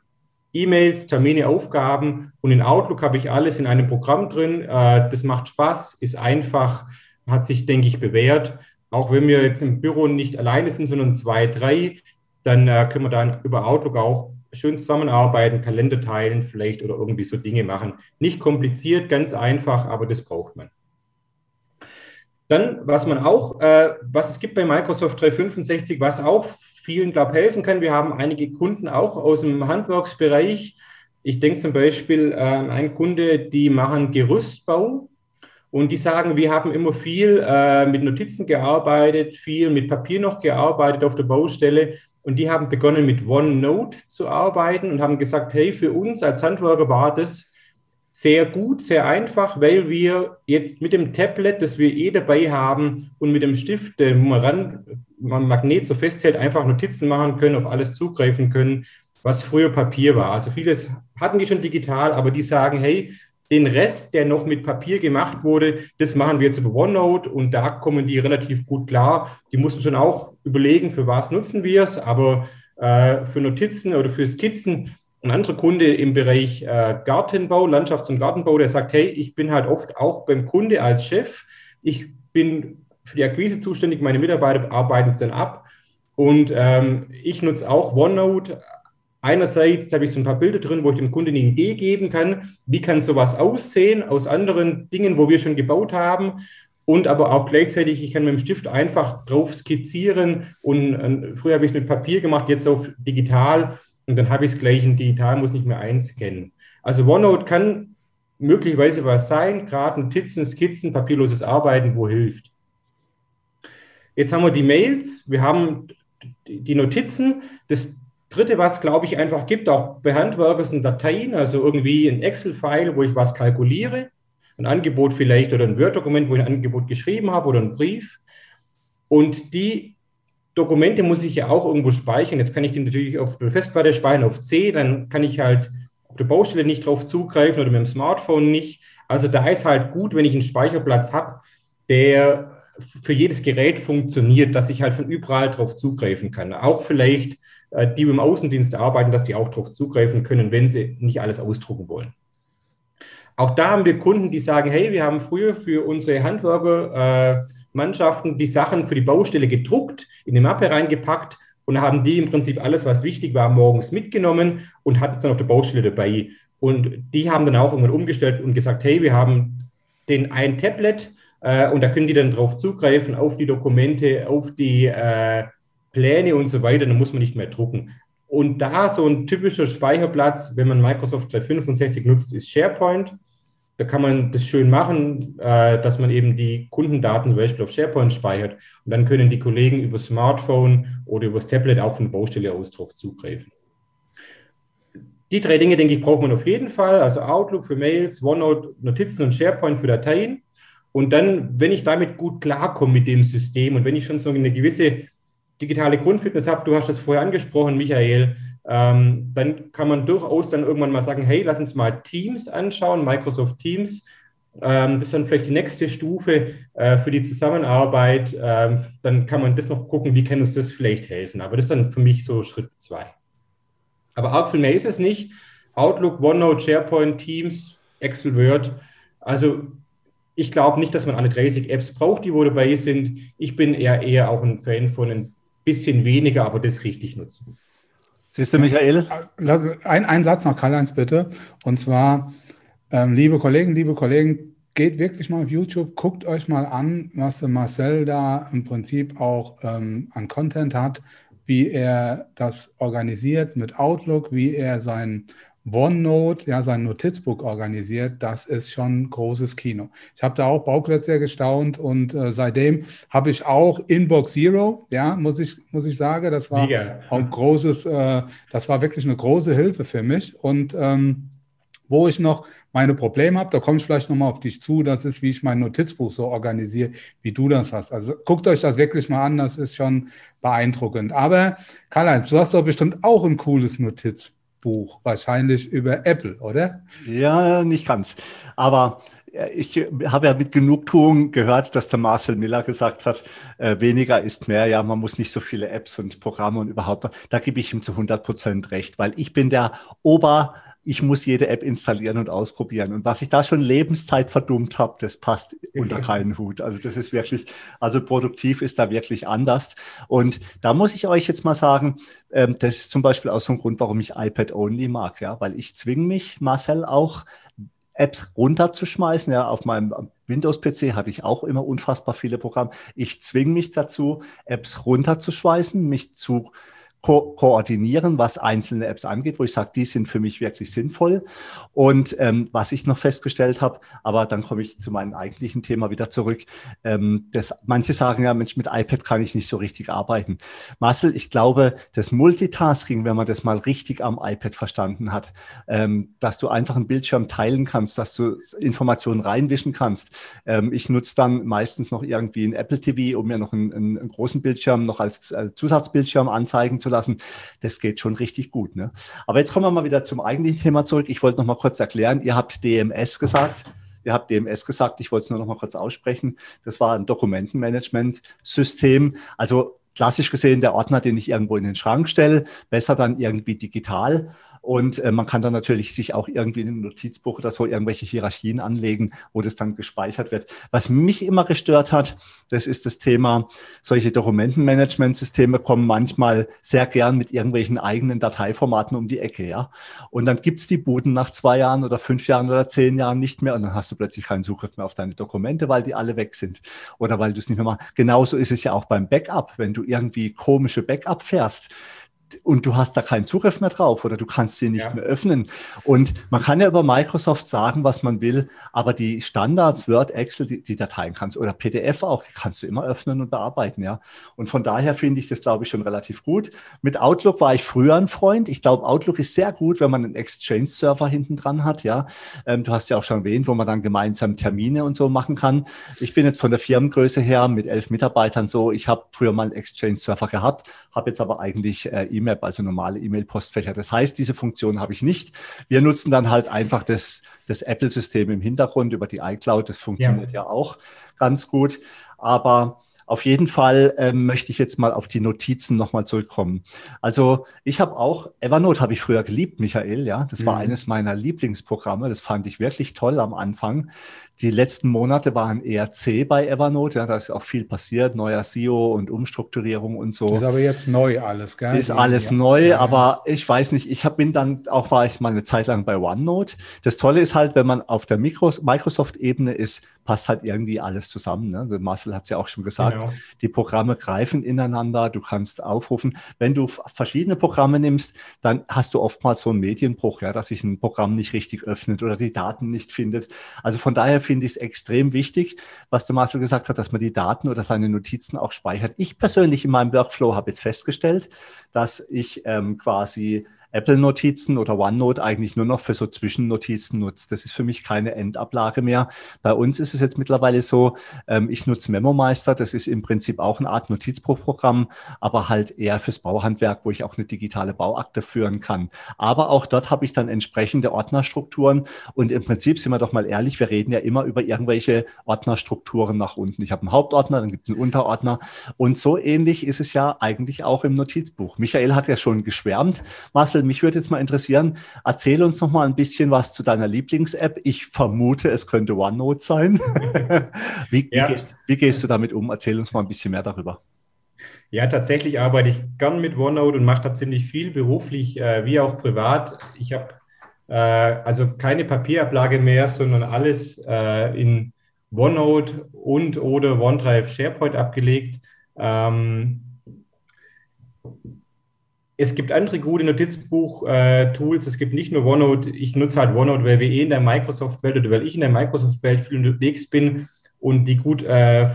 E-Mails, Termine, Aufgaben und in Outlook habe ich alles in einem Programm drin. Äh, das macht Spaß, ist einfach, hat sich, denke ich, bewährt. Auch wenn wir jetzt im Büro nicht alleine sind, sondern zwei, drei, dann äh, können wir dann über Outlook auch schön zusammenarbeiten, Kalender teilen vielleicht oder irgendwie so Dinge machen. Nicht kompliziert, ganz einfach, aber das braucht man. Dann, was man auch, äh, was es gibt bei Microsoft 365, was auch vielen, glaube ich, helfen kann. Wir haben einige Kunden auch aus dem Handwerksbereich. Ich denke zum Beispiel an einen Kunde, die machen Gerüstbau und die sagen, wir haben immer viel äh, mit Notizen gearbeitet, viel mit Papier noch gearbeitet auf der Baustelle. Und die haben begonnen mit OneNote zu arbeiten und haben gesagt, hey, für uns als Handwerker war das sehr gut, sehr einfach, weil wir jetzt mit dem Tablet, das wir eh dabei haben und mit dem Stift, wo man ran, man Magnet so festhält, einfach Notizen machen können, auf alles zugreifen können, was früher Papier war. Also vieles hatten die schon digital, aber die sagen, hey, den Rest, der noch mit Papier gemacht wurde, das machen wir jetzt über OneNote und da kommen die relativ gut klar. Die mussten schon auch überlegen, für was nutzen wir es, aber äh, für Notizen oder für Skizzen ein anderer Kunde im Bereich äh, Gartenbau, Landschafts- und Gartenbau, der sagt, hey, ich bin halt oft auch beim Kunde als Chef. Ich bin für die Akquise zuständig, meine Mitarbeiter arbeiten es dann ab. Und ähm, ich nutze auch OneNote. Einerseits habe ich so ein paar Bilder drin, wo ich dem Kunden eine Idee geben kann, wie kann sowas aussehen aus anderen Dingen, wo wir schon gebaut haben. Und aber auch gleichzeitig, ich kann mit dem Stift einfach drauf skizzieren. Und äh, früher habe ich es mit Papier gemacht, jetzt auf digital und dann habe ich es gleich in digital, muss nicht mehr einscannen. Also OneNote kann möglicherweise was sein, gerade Notizen, Skizzen, papierloses Arbeiten, wo hilft. Jetzt haben wir die Mails, wir haben die Notizen. Das dritte, was glaube ich einfach gibt, auch bei Handwerkern sind Dateien, also irgendwie ein Excel-File, wo ich was kalkuliere, ein Angebot vielleicht oder ein Word-Dokument, wo ich ein Angebot geschrieben habe oder ein Brief. Und die Dokumente muss ich ja auch irgendwo speichern. Jetzt kann ich die natürlich auf der Festplatte speichern, auf C, dann kann ich halt auf der Baustelle nicht drauf zugreifen oder mit dem Smartphone nicht. Also da ist halt gut, wenn ich einen Speicherplatz habe, der für jedes Gerät funktioniert, dass ich halt von überall drauf zugreifen kann. Auch vielleicht äh, die im Außendienst arbeiten, dass die auch drauf zugreifen können, wenn sie nicht alles ausdrucken wollen. Auch da haben wir Kunden, die sagen, hey, wir haben früher für unsere Handwerker äh, Mannschaften die Sachen für die Baustelle gedruckt, in eine Mappe reingepackt und haben die im Prinzip alles, was wichtig war, morgens mitgenommen und hatten es dann auf der Baustelle dabei. Und die haben dann auch irgendwann umgestellt und gesagt, hey, wir haben den ein Tablet, Äh, und da können die dann drauf zugreifen, auf die Dokumente, auf die äh, Pläne und so weiter. Dann muss man nicht mehr drucken. Und da so ein typischer Speicherplatz, wenn man Microsoft 365 nutzt, ist SharePoint. Da kann man das schön machen, äh, dass man eben die Kundendaten zum Beispiel auf SharePoint speichert. Und dann können die Kollegen über Smartphone oder über das Tablet auch von Baustelle aus drauf zugreifen. Die drei Dinge, denke ich, braucht man auf jeden Fall. Also Outlook für Mails, OneNote, Notizen und SharePoint für Dateien. Und dann, wenn ich damit gut klarkomme mit dem System und wenn ich schon so eine gewisse digitale Grundfitness habe, du hast das vorher angesprochen, Michael, ähm, dann kann man durchaus dann irgendwann mal sagen, hey, lass uns mal Teams anschauen, Microsoft Teams. Ähm, das ist dann vielleicht die nächste Stufe äh, für die Zusammenarbeit. Ähm, dann kann man das noch gucken, wie kann uns das vielleicht helfen. Aber das ist dann für mich so Schritt zwei. Aber arg viel mehr ist es nicht. Outlook, OneNote, SharePoint, Teams, Excel, Word. Also ich glaube nicht, dass man alle 30 Apps braucht, die wo dabei sind. Ich bin eher, eher auch ein Fan von ein bisschen weniger, aber das richtig nutzen. Siehst du, Michael? Ein, ein Satz noch, Karl-Heinz, bitte. Und zwar, ähm, liebe Kollegen, liebe Kollegen, geht wirklich mal auf YouTube, guckt euch mal an, was Marcel da im Prinzip auch ähm, an Content hat, wie er das organisiert mit Outlook, wie er sein OneNote, ja, sein Notizbuch organisiert, das ist schon großes Kino. Ich habe da auch Bauklötze sehr gestaunt und äh, seitdem habe ich auch Inbox Zero, ja, muss ich, muss ich sagen, das war Mega. auch großes, äh, das war wirklich eine große Hilfe für mich und ähm, wo ich noch meine Probleme habe, da komme ich vielleicht nochmal auf dich zu, das ist, wie ich mein Notizbuch so organisiere, wie du das hast. Also guckt euch das wirklich mal an, das ist schon beeindruckend. Aber Karl-Heinz, du hast doch bestimmt auch ein cooles Notizbuch. Buch, wahrscheinlich über Apple, oder? Ja, nicht ganz. Aber äh, ich habe ja mit Genugtuung gehört, dass der Marcel Miller gesagt hat, äh, weniger ist mehr. Ja, man muss nicht so viele Apps und Programme und überhaupt. Da gebe ich ihm zu 100 Prozent recht, weil ich bin der Ober ich muss jede App installieren und ausprobieren. Und was ich da schon Lebenszeit verdummt habe, das passt unter keinen Hut. Also das ist wirklich, also produktiv ist da wirklich anders. Und da muss ich euch jetzt mal sagen, ähm, das ist zum Beispiel auch so ein Grund, warum ich iPad-only mag, ja, weil ich zwinge mich, Marcel, auch Apps runterzuschmeißen. Ja, auf meinem Windows-PC hatte ich auch immer unfassbar viele Programme. Ich zwinge mich dazu, Apps runterzuschmeißen, mich zu ko koordinieren, was einzelne Apps angeht, wo ich sage, die sind für mich wirklich sinnvoll. Und ähm, was ich noch festgestellt habe, aber dann komme ich zu meinem eigentlichen Thema wieder zurück, ähm, das, manche sagen ja, Mensch, mit iPad kann ich nicht so richtig arbeiten. Marcel, ich glaube, das Multitasking, wenn man das mal richtig am iPad verstanden hat, ähm, dass du einfach einen Bildschirm teilen kannst, dass du Informationen reinwischen kannst. Ähm, ich nutze dann meistens noch irgendwie ein Apple TV, um mir noch einen, einen großen Bildschirm noch als, als Zusatzbildschirm anzeigen zu lassen, das geht schon richtig gut. Ne? Aber jetzt kommen wir mal wieder zum eigentlichen Thema zurück. Ich wollte noch mal kurz erklären, ihr habt DMS gesagt. Ihr habt DMS gesagt, ich wollte es nur noch mal kurz aussprechen. Das war ein Dokumentenmanagement-System. Also klassisch gesehen der Ordner, den ich irgendwo in den Schrank stelle, besser dann irgendwie digital. Und äh, man kann dann natürlich sich auch irgendwie in einem Notizbuch oder so irgendwelche Hierarchien anlegen, wo das dann gespeichert wird. Was mich immer gestört hat, das ist das Thema, solche Dokumentenmanagementsysteme kommen manchmal sehr gern mit irgendwelchen eigenen Dateiformaten um die Ecke, ja. Und dann gibt's die Buden nach zwei Jahren oder fünf Jahren oder zehn Jahren nicht mehr und dann hast du plötzlich keinen Zugriff mehr auf deine Dokumente, weil die alle weg sind oder weil du es nicht mehr machst. Genauso ist es ja auch beim Backup, wenn du irgendwie komische Backup fährst und du hast da keinen Zugriff mehr drauf oder du kannst sie nicht ja. mehr öffnen. Und man kann ja über Microsoft sagen, was man will, aber die Standards, Word, Excel, die, die Dateien kannst oder PDF auch, die kannst du immer öffnen und bearbeiten, ja. Und von daher finde ich das, glaube ich, schon relativ gut. Mit Outlook war ich früher ein Freund. Ich glaube, Outlook ist sehr gut, wenn man einen Exchange-Server hinten dran hat, ja. Ähm, du hast ja auch schon erwähnt, wo man dann gemeinsam Termine und so machen kann. Ich bin jetzt von der Firmengröße her mit elf Mitarbeitern so, ich habe früher mal einen Exchange-Server gehabt, habe jetzt aber eigentlich äh, E-Mail, also normale E-Mail-Postfächer. Das heißt, diese Funktion habe ich nicht. Wir nutzen dann halt einfach das, das Apple-System im Hintergrund über die iCloud. Das funktioniert ja, ja auch ganz gut. Aber Auf jeden Fall ähm, möchte ich jetzt mal auf die Notizen nochmal zurückkommen. Also ich habe auch, Evernote habe ich früher geliebt, Michael, ja. Das war mhm. eines meiner Lieblingsprogramme. Das fand ich wirklich toll am Anfang. Die letzten Monate waren eher zäh bei Evernote. Ja, da ist auch viel passiert, neuer SEO und Umstrukturierung und so. Ist aber jetzt neu alles, gell? Ist alles ja. neu, ja. aber ich weiß nicht, ich hab, bin dann auch, war ich mal eine Zeit lang bei OneNote. Das Tolle ist halt, wenn man auf der Microsoft-Ebene ist, passt halt irgendwie alles zusammen. Ne? Also Marcel hat es ja auch schon gesagt, genau. die Programme greifen ineinander, du kannst aufrufen. Wenn du verschiedene Programme nimmst, dann hast du oftmals so einen Medienbruch, ja, dass sich ein Programm nicht richtig öffnet oder die Daten nicht findet. Also von daher finde ich es extrem wichtig, was der Marcel gesagt hat, dass man die Daten oder seine Notizen auch speichert. Ich persönlich in meinem Workflow habe jetzt festgestellt, dass ich ähm, quasi Apple-Notizen oder OneNote eigentlich nur noch für so Zwischennotizen nutzt. Das ist für mich keine Endablage mehr. Bei uns ist es jetzt mittlerweile so, ähm, ich nutze MemoMeister. Das ist im Prinzip auch eine Art Notizbuchprogramm, aber halt eher fürs Bauhandwerk, wo ich auch eine digitale Bauakte führen kann. Aber auch dort habe ich dann entsprechende Ordnerstrukturen. Und im Prinzip sind wir doch mal ehrlich, wir reden ja immer über irgendwelche Ordnerstrukturen nach unten. Ich habe einen Hauptordner, dann gibt es einen Unterordner. Und so ähnlich ist es ja eigentlich auch im Notizbuch. Michael hat ja schon geschwärmt. Marcel, mich würde jetzt mal interessieren, erzähl uns noch mal ein bisschen was zu deiner Lieblings-App. Ich vermute, es könnte OneNote sein. wie, ja. wie, gehst, wie, gehst, du damit um? Erzähl uns mal ein bisschen mehr darüber. Ja, tatsächlich arbeite ich gern mit OneNote und mache da ziemlich viel beruflich äh, wie auch privat. Ich habe äh, also keine Papierablage mehr, sondern alles äh, in OneNote und oder OneDrive SharePoint abgelegt. Ähm, es gibt andere gute Notizbuch-Tools. es gibt nicht nur OneNote. Ich nutze halt OneNote, weil wir eh in der Microsoft-Welt oder weil ich in der Microsoft-Welt viel unterwegs bin und die gut äh,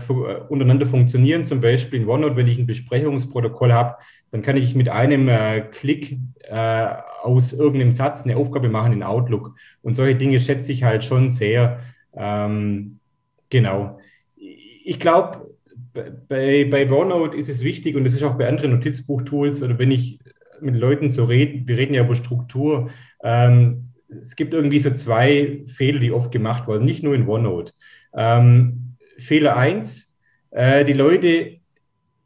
untereinander funktionieren. Zum Beispiel in OneNote, wenn ich ein Besprechungsprotokoll habe, dann kann ich mit einem äh, Klick äh, aus irgendeinem Satz eine Aufgabe machen in Outlook. Und solche Dinge schätze ich halt schon sehr. Ähm, genau. Ich glaube, bei, bei OneNote ist es wichtig und das ist auch bei anderen Notizbuch-Tools oder wenn ich mit Leuten so rede, wir reden ja über Struktur, ähm, es gibt irgendwie so zwei Fehler, die oft gemacht wurden, nicht nur in OneNote. Ähm, Fehler eins: äh, die Leute,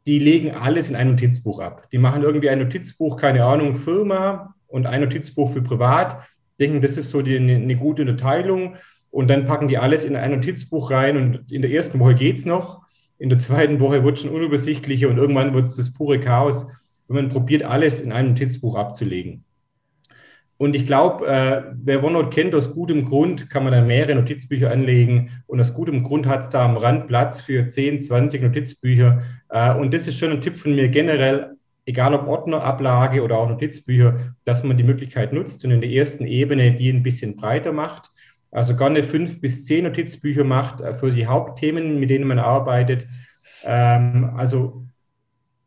die legen alles in ein Notizbuch ab. Die machen irgendwie ein Notizbuch, keine Ahnung, Firma und ein Notizbuch für privat, denken, das ist so die, eine, eine gute Unterteilung und dann packen die alles in ein Notizbuch rein und in der ersten Woche geht es noch in der zweiten Woche wird es schon unübersichtlicher und irgendwann wird es das pure Chaos, wenn man probiert, alles in einem Notizbuch abzulegen. Und ich glaube, äh, wer OneNote kennt, aus gutem Grund kann man dann mehrere Notizbücher anlegen. Und aus gutem Grund hat es da am Rand Platz für 10, 20 Notizbücher. Äh, und das ist schon ein Tipp von mir generell, egal ob Ordnerablage oder auch Notizbücher, dass man die Möglichkeit nutzt und in der ersten Ebene die ein bisschen breiter macht also gerne fünf bis zehn Notizbücher macht äh, für die Hauptthemen, mit denen man arbeitet. Ähm, also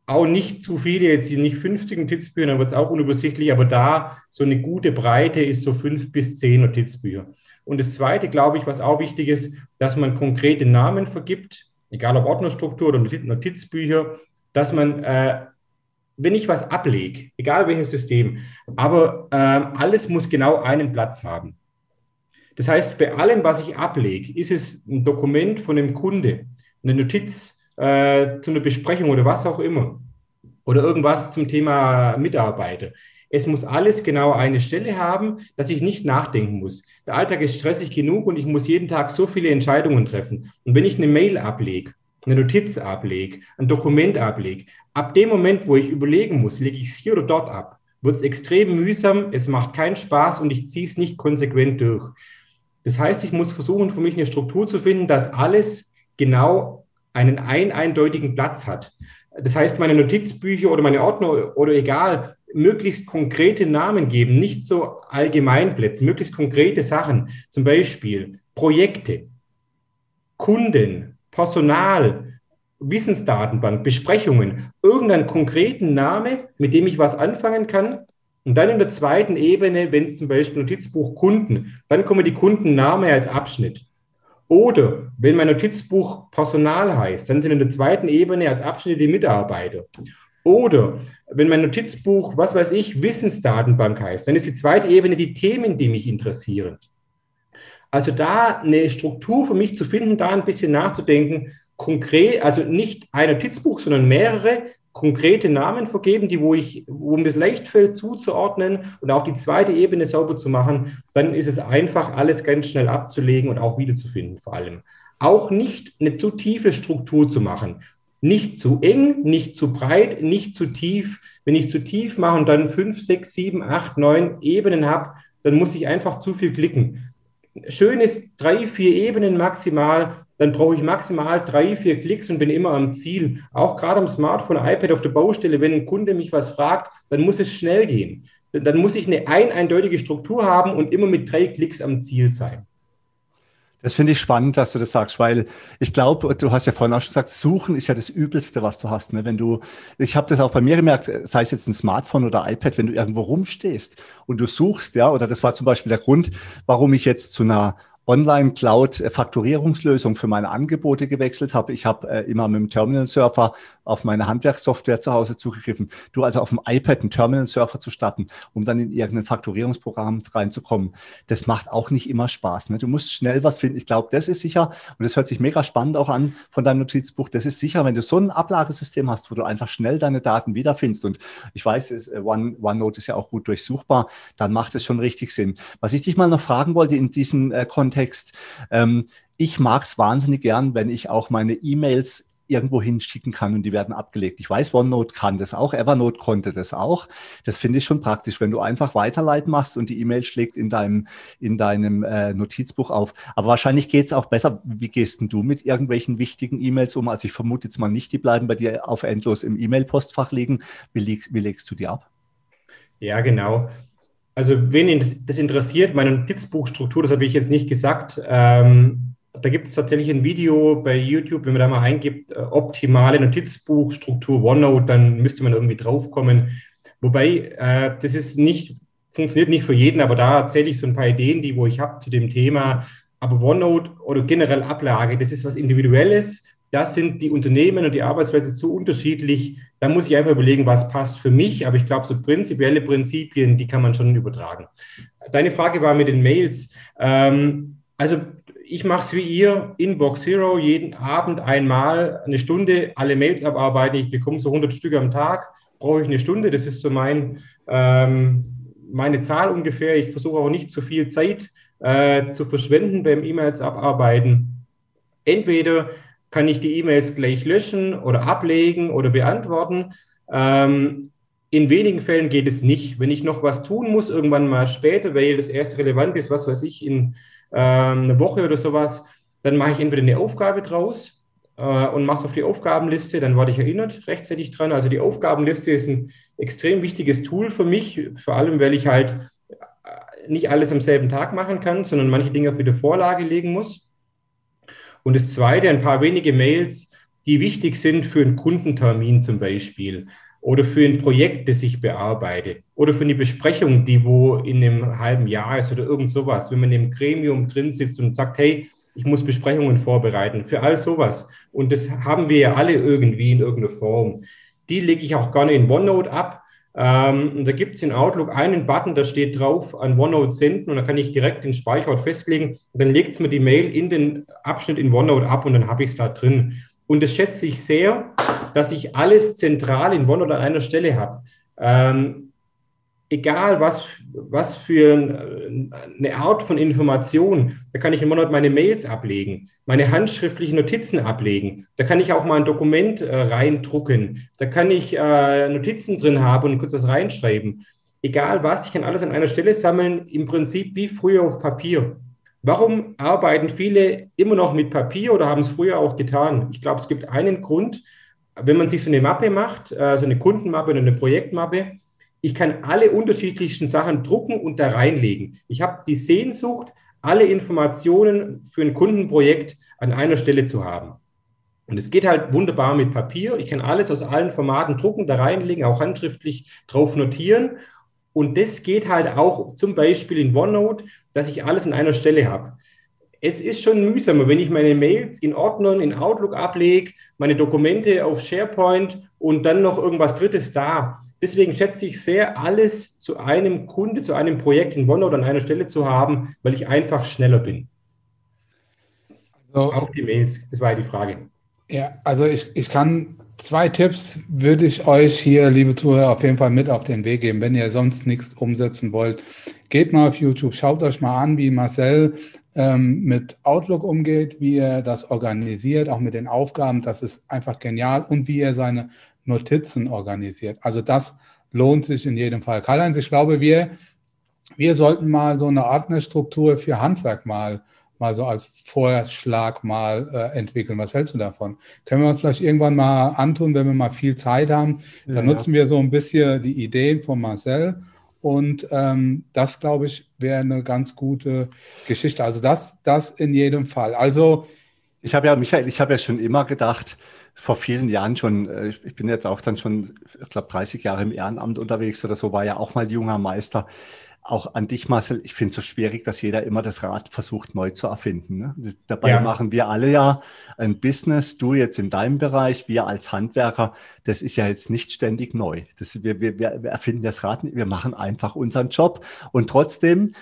auch nicht zu viele, jetzt nicht 50 Notizbücher, dann wird es auch unübersichtlich, aber da so eine gute Breite ist so fünf bis zehn Notizbücher. Und das Zweite, glaube ich, was auch wichtig ist, dass man konkrete Namen vergibt, egal ob Ordnerstruktur oder Notizbücher, dass man, äh, wenn ich was ablege, egal welches System, aber äh, alles muss genau einen Platz haben. Das heißt, bei allem, was ich ablege, ist es ein Dokument von einem Kunde, eine Notiz äh, zu einer Besprechung oder was auch immer. Oder irgendwas zum Thema Mitarbeiter. Es muss alles genau eine Stelle haben, dass ich nicht nachdenken muss. Der Alltag ist stressig genug und ich muss jeden Tag so viele Entscheidungen treffen. Und wenn ich eine Mail ablege, eine Notiz ablege, ein Dokument ablege, ab dem Moment, wo ich überlegen muss, lege ich es hier oder dort ab, wird es extrem mühsam, es macht keinen Spaß und ich ziehe es nicht konsequent durch. Das heißt, ich muss versuchen, für mich eine Struktur zu finden, dass alles genau einen ein eindeutigen Platz hat. Das heißt, meine Notizbücher oder meine Ordner oder egal, möglichst konkrete Namen geben, nicht so Allgemeinplätze, möglichst konkrete Sachen, zum Beispiel Projekte, Kunden, Personal, Wissensdatenbank, Besprechungen, irgendeinen konkreten Namen, mit dem ich was anfangen kann, und dann in der zweiten Ebene, wenn es zum Beispiel Notizbuch Kunden, dann kommen die Kundenname als Abschnitt. Oder wenn mein Notizbuch Personal heißt, dann sind in der zweiten Ebene als Abschnitt die Mitarbeiter. Oder wenn mein Notizbuch, was weiß ich, Wissensdatenbank heißt, dann ist die zweite Ebene die Themen, die mich interessieren. Also da eine Struktur für mich zu finden, da ein bisschen nachzudenken, konkret, also nicht ein Notizbuch, sondern mehrere konkrete Namen vergeben, die wo ich, wo mir es leicht fällt zuzuordnen und auch die zweite Ebene sauber zu machen, dann ist es einfach, alles ganz schnell abzulegen und auch wiederzufinden vor allem. Auch nicht eine zu tiefe Struktur zu machen. Nicht zu eng, nicht zu breit, nicht zu tief. Wenn ich zu tief mache und dann fünf, sechs, sieben, acht, neun Ebenen habe, dann muss ich einfach zu viel klicken. Schön ist drei, vier Ebenen maximal, dann brauche ich maximal drei, vier Klicks und bin immer am Ziel. Auch gerade am Smartphone, iPad auf der Baustelle, wenn ein Kunde mich was fragt, dann muss es schnell gehen. Dann muss ich eine ein eindeutige Struktur haben und immer mit drei Klicks am Ziel sein. Das finde ich spannend, dass du das sagst, weil ich glaube, du hast ja vorhin auch schon gesagt, Suchen ist ja das Übelste, was du hast. Ne? Wenn du, ich habe das auch bei mir gemerkt, sei es jetzt ein Smartphone oder iPad, wenn du irgendwo rumstehst und du suchst, ja, oder das war zum Beispiel der Grund, warum ich jetzt zu einer Online-Cloud-Faktorierungslösung für meine Angebote gewechselt habe. Ich habe äh, immer mit dem Terminal-Surfer auf meine Handwerkssoftware zu Hause zugegriffen. Du also auf dem iPad einen Terminal-Surfer zu starten, um dann in irgendein Faktorierungsprogramm reinzukommen. Das macht auch nicht immer Spaß. Ne? Du musst schnell was finden. Ich glaube, das ist sicher, und das hört sich mega spannend auch an von deinem Notizbuch, das ist sicher, wenn du so ein Ablagesystem hast, wo du einfach schnell deine Daten wiederfindest. Und ich weiß, äh, One, OneNote ist ja auch gut durchsuchbar, dann macht es schon richtig Sinn. Was ich dich mal noch fragen wollte in diesem äh, Kontext, Kontext. Ähm, ich mag es wahnsinnig gern, wenn ich auch meine E-Mails irgendwo hinschicken kann und die werden abgelegt. Ich weiß, OneNote kann das auch, Evernote konnte das auch. Das finde ich schon praktisch, wenn du einfach weiterleiten machst und die E-Mail schlägt in deinem, in deinem äh, Notizbuch auf. Aber wahrscheinlich geht es auch besser. Wie gehst denn du mit irgendwelchen wichtigen E-Mails um? Also ich vermute jetzt mal nicht, die bleiben bei dir auf endlos im E-Mail-Postfach liegen. Wie, leg, wie legst du die ab? Ja, genau also wen das interessiert, meine Notizbuchstruktur, das habe ich jetzt nicht gesagt. Ähm, da gibt es tatsächlich ein Video bei YouTube, wenn man da mal eingibt, äh, optimale Notizbuchstruktur OneNote, dann müsste man irgendwie draufkommen. Wobei, äh, das ist nicht, funktioniert nicht für jeden, aber da erzähle ich so ein paar Ideen, die wo ich habe zu dem Thema. Aber OneNote oder generell Ablage, das ist was Individuelles das sind die Unternehmen und die Arbeitsplätze zu unterschiedlich. Da muss ich einfach überlegen, was passt für mich. Aber ich glaube, so prinzipielle Prinzipien, die kann man schon übertragen. Deine Frage war mit den Mails. Ähm, also ich mache es wie ihr, Inbox Zero, jeden Abend einmal eine Stunde alle Mails abarbeiten. Ich bekomme so 100 Stück am Tag, brauche ich eine Stunde. Das ist so mein, ähm, meine Zahl ungefähr. Ich versuche auch nicht zu viel Zeit äh, zu verschwenden beim E-Mails abarbeiten. Entweder kann ich die E-Mails gleich löschen oder ablegen oder beantworten. Ähm, in wenigen Fällen geht es nicht. Wenn ich noch was tun muss, irgendwann mal später, weil das erst relevant ist, was weiß ich, in ähm, einer Woche oder sowas, dann mache ich entweder eine Aufgabe draus äh, und mache es auf die Aufgabenliste, dann werde ich erinnert rechtzeitig dran. Also die Aufgabenliste ist ein extrem wichtiges Tool für mich, vor allem, weil ich halt äh, nicht alles am selben Tag machen kann, sondern manche Dinge auf die Vorlage legen muss. Und das Zweite, ein paar wenige Mails, die wichtig sind für einen Kundentermin zum Beispiel oder für ein Projekt, das ich bearbeite oder für eine Besprechung, die wo in einem halben Jahr ist oder irgend sowas, wenn man im Gremium drin sitzt und sagt, hey, ich muss Besprechungen vorbereiten, für all sowas. Und das haben wir ja alle irgendwie in irgendeiner Form. Die lege ich auch gerne in OneNote ab, ähm, und da gibt es in Outlook einen Button, da steht drauf an OneNote senden und da kann ich direkt den Speicherort festlegen. Und dann legt es mir die Mail in den Abschnitt in OneNote ab und dann habe ich es da drin. Und das schätze ich sehr, dass ich alles zentral in OneNote an einer Stelle habe. Ähm, egal was, was für eine Art von Information, da kann ich im Monat meine Mails ablegen, meine handschriftlichen Notizen ablegen, da kann ich auch mal ein Dokument äh, reindrucken, da kann ich äh, Notizen drin haben und kurz was reinschreiben. Egal was, ich kann alles an einer Stelle sammeln, im Prinzip wie früher auf Papier. Warum arbeiten viele immer noch mit Papier oder haben es früher auch getan? Ich glaube, es gibt einen Grund, wenn man sich so eine Mappe macht, äh, so eine Kundenmappe oder eine Projektmappe, ich kann alle unterschiedlichsten Sachen drucken und da reinlegen. Ich habe die Sehnsucht, alle Informationen für ein Kundenprojekt an einer Stelle zu haben. Und es geht halt wunderbar mit Papier. Ich kann alles aus allen Formaten drucken, da reinlegen, auch handschriftlich drauf notieren. Und das geht halt auch zum Beispiel in OneNote, dass ich alles an einer Stelle habe es ist schon mühsamer, wenn ich meine Mails in Ordnern in Outlook ablege, meine Dokumente auf SharePoint und dann noch irgendwas Drittes da. Deswegen schätze ich sehr, alles zu einem Kunde, zu einem Projekt in OneNote an einer Stelle zu haben, weil ich einfach schneller bin. Also, Auch die Mails, das war ja die Frage. Ja, also ich, ich kann zwei Tipps würde ich euch hier, liebe Zuhörer, auf jeden Fall mit auf den Weg geben, wenn ihr sonst nichts umsetzen wollt. Geht mal auf YouTube, schaut euch mal an, wie Marcel ähm, mit Outlook umgeht, wie er das organisiert, auch mit den Aufgaben. Das ist einfach genial und wie er seine Notizen organisiert. Also das lohnt sich in jedem Fall. Karl-Heinz, ich glaube, wir, wir sollten mal so eine Art eine Struktur für Handwerk mal mal so als Vorschlag mal äh, entwickeln. Was hältst du davon? Können wir uns vielleicht irgendwann mal antun, wenn wir mal viel Zeit haben? Dann ja, nutzen wir so ein bisschen die Ideen von Marcel. Und ähm, das, glaube ich, wäre eine ganz gute Geschichte. Also das, das in jedem Fall. Also ich habe ja, Michael, ich habe ja schon immer gedacht, vor vielen Jahren schon, äh, ich bin jetzt auch dann schon, ich glaube, 30 Jahre im Ehrenamt unterwegs oder so, war ja auch mal junger Meister auch an dich, Marcel. Ich finde es so schwierig, dass jeder immer das Rad versucht neu zu erfinden. Ne? Dabei ja. machen wir alle ja ein Business. Du jetzt in deinem Bereich, wir als Handwerker. Das ist ja jetzt nicht ständig neu. Das, wir, wir, wir erfinden das Rad nicht. Wir machen einfach unseren Job. Und trotzdem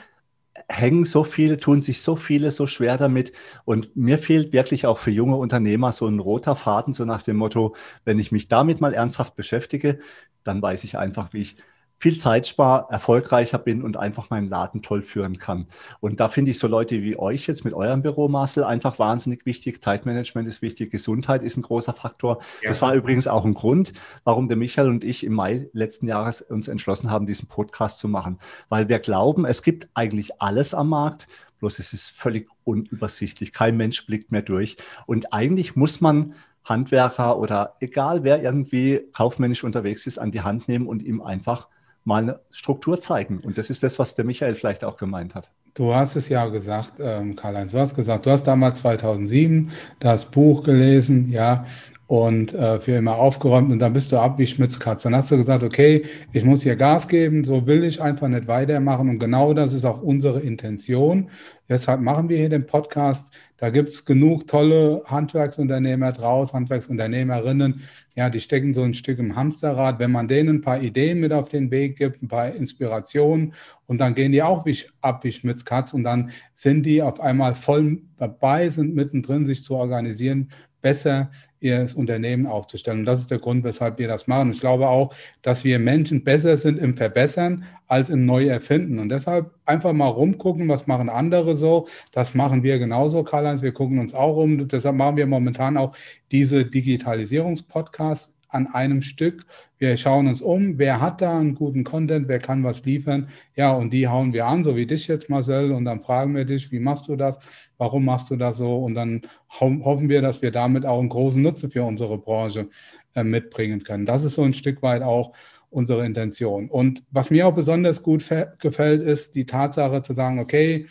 hängen so viele, tun sich so viele so schwer damit. Und mir fehlt wirklich auch für junge Unternehmer so ein roter Faden, so nach dem Motto, wenn ich mich damit mal ernsthaft beschäftige, dann weiß ich einfach, wie ich viel Zeit spare, erfolgreicher bin und einfach meinen Laden toll führen kann. Und da finde ich so Leute wie euch jetzt mit eurem Büro, Marcel, einfach wahnsinnig wichtig. Zeitmanagement ist wichtig, Gesundheit ist ein großer Faktor. Ja. Das war übrigens auch ein Grund, warum der Michael und ich im Mai letzten Jahres uns entschlossen haben, diesen Podcast zu machen. Weil wir glauben, es gibt eigentlich alles am Markt, bloß es ist völlig unübersichtlich. Kein Mensch blickt mehr durch. Und eigentlich muss man Handwerker oder egal wer irgendwie kaufmännisch unterwegs ist, an die Hand nehmen und ihm einfach mal eine Struktur zeigen. Und das ist das, was der Michael vielleicht auch gemeint hat. Du hast es ja gesagt, ähm, Karl-Heinz, du hast gesagt, du hast damals 2007 das Buch gelesen, ja, und äh, für immer aufgeräumt und dann bist du ab wie Schmitzkatz. Dann hast du gesagt, okay, ich muss hier Gas geben, so will ich einfach nicht weitermachen und genau das ist auch unsere Intention. Deshalb machen wir hier den Podcast. Da gibt es genug tolle Handwerksunternehmer draus, Handwerksunternehmerinnen, ja, die stecken so ein Stück im Hamsterrad. Wenn man denen ein paar Ideen mit auf den Weg gibt, ein paar Inspirationen und dann gehen die auch wie, ab wie Schmitzkatz und dann sind die auf einmal voll dabei, sind mittendrin, sich zu organisieren, besser ihr Unternehmen aufzustellen. Und das ist der Grund, weshalb wir das machen. Ich glaube auch, dass wir Menschen besser sind im Verbessern als im Neuerfinden. Und deshalb einfach mal rumgucken, was machen andere so. Das machen wir genauso, Karl-Heinz. Wir gucken uns auch um. Deshalb machen wir momentan auch diese Digitalisierungspodcasts an einem Stück. Wir schauen uns um, wer hat da einen guten Content, wer kann was liefern. Ja, und die hauen wir an, so wie dich jetzt, Marcel, und dann fragen wir dich, wie machst du das? Warum machst du das so? Und dann ho hoffen wir, dass wir damit auch einen großen Nutzen für unsere Branche äh, mitbringen können. Das ist so ein Stück weit auch unsere Intention. Und was mir auch besonders gut gefällt, ist die Tatsache zu sagen, okay,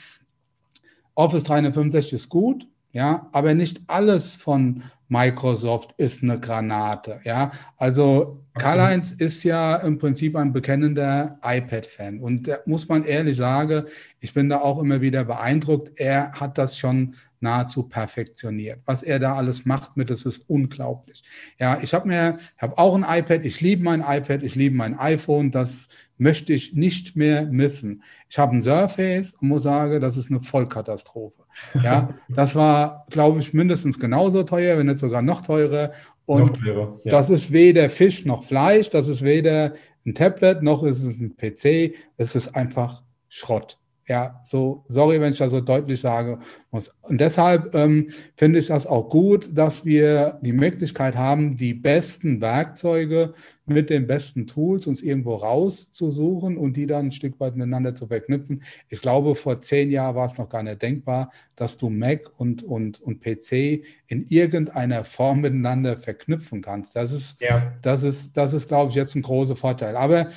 Office 365 ist gut, ja, aber nicht alles von Microsoft ist eine Granate. Ja, also Karl-Heinz ist ja im Prinzip ein bekennender iPad-Fan. Und da muss man ehrlich sagen, ich bin da auch immer wieder beeindruckt. Er hat das schon nahezu perfektioniert. Was er da alles macht mit, das ist unglaublich. Ja, ich habe mir, habe auch ein iPad. Ich liebe mein iPad. Ich liebe mein iPhone. Das möchte ich nicht mehr missen. Ich habe ein Surface und muss sagen, das ist eine Vollkatastrophe. Ja, das war, glaube ich, mindestens genauso teuer, wenn nicht sogar noch teurer. Und teurer, ja. das ist weder Fisch noch Fleisch, das ist weder ein Tablet noch ist es ein PC. Es ist einfach Schrott. Ja, so, sorry, wenn ich das so deutlich sagen muss. Und deshalb ähm, finde ich das auch gut, dass wir die Möglichkeit haben, die besten Werkzeuge mit den besten Tools uns irgendwo rauszusuchen und die dann ein Stück weit miteinander zu verknüpfen. Ich glaube, vor zehn Jahren war es noch gar nicht denkbar, dass du Mac und, und, und PC in irgendeiner Form miteinander verknüpfen kannst. Das ist, ja. das ist, das ist, glaube ich, jetzt ein großer Vorteil. Aber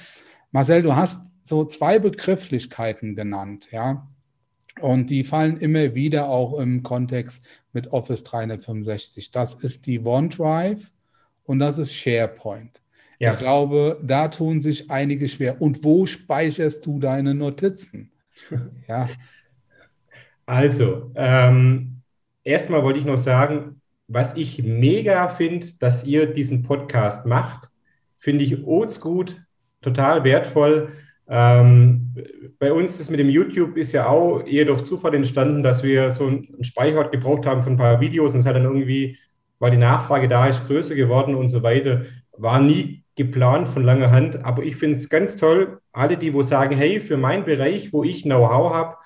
Marcel, du hast so zwei Begrifflichkeiten genannt, ja. Und die fallen immer wieder auch im Kontext mit Office 365. Das ist die OneDrive und das ist SharePoint. Ja. Ich glaube, da tun sich einige schwer. Und wo speicherst du deine Notizen? Ja. Also, ähm, erstmal wollte ich noch sagen, was ich mega finde, dass ihr diesen Podcast macht, finde ich gut, total wertvoll. Ähm, bei uns ist mit dem YouTube ist ja auch eher durch Zufall entstanden, dass wir so einen Speicher gebraucht haben von ein paar Videos und es hat dann irgendwie weil die Nachfrage da ist größer geworden und so weiter. War nie geplant von langer Hand, aber ich finde es ganz toll, alle, die wo sagen, hey, für meinen Bereich, wo ich Know-how habe,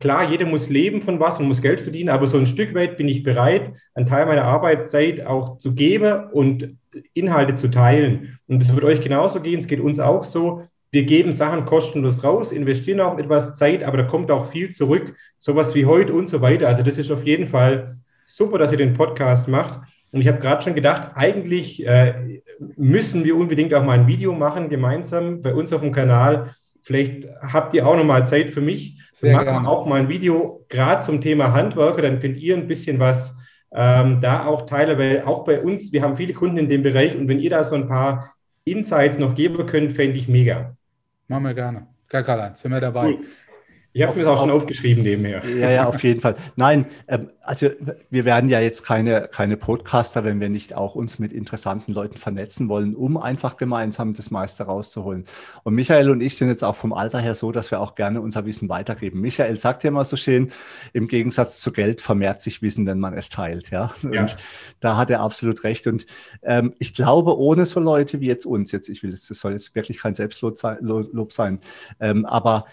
klar, jeder muss leben von was und muss Geld verdienen, aber so ein Stück weit bin ich bereit, einen Teil meiner Arbeitszeit auch zu geben und Inhalte zu teilen. Und das wird euch genauso gehen, es geht uns auch so. Wir geben Sachen kostenlos raus, investieren auch etwas Zeit, aber da kommt auch viel zurück, sowas wie heute und so weiter. Also das ist auf jeden Fall super, dass ihr den Podcast macht. Und ich habe gerade schon gedacht, eigentlich äh, müssen wir unbedingt auch mal ein Video machen, gemeinsam bei uns auf dem Kanal. Vielleicht habt ihr auch noch mal Zeit für mich. Sehr machen gerne. auch mal ein Video, gerade zum Thema Handwerker. Dann könnt ihr ein bisschen was ähm, da auch teilen, weil auch bei uns, wir haben viele Kunden in dem Bereich. Und wenn ihr da so ein paar Insights noch geben könnt, fände ich mega. Machen wir gerne. Gar kein sind wir dabei. Cool. Ich habe mir das auch schon aufgeschrieben nebenher. Ja, ja, auf jeden Fall. Nein, ähm, also wir werden ja jetzt keine, keine Podcaster, wenn wir nicht auch uns mit interessanten Leuten vernetzen wollen, um einfach gemeinsam das meiste rauszuholen. Und Michael und ich sind jetzt auch vom Alter her so, dass wir auch gerne unser Wissen weitergeben. Michael sagt ja immer so schön, im Gegensatz zu Geld vermehrt sich Wissen, wenn man es teilt. Ja, und ja. da hat er absolut recht. Und ähm, ich glaube, ohne so Leute wie jetzt uns, jetzt, ich will, das soll jetzt wirklich kein Selbstlob sein, ähm, aber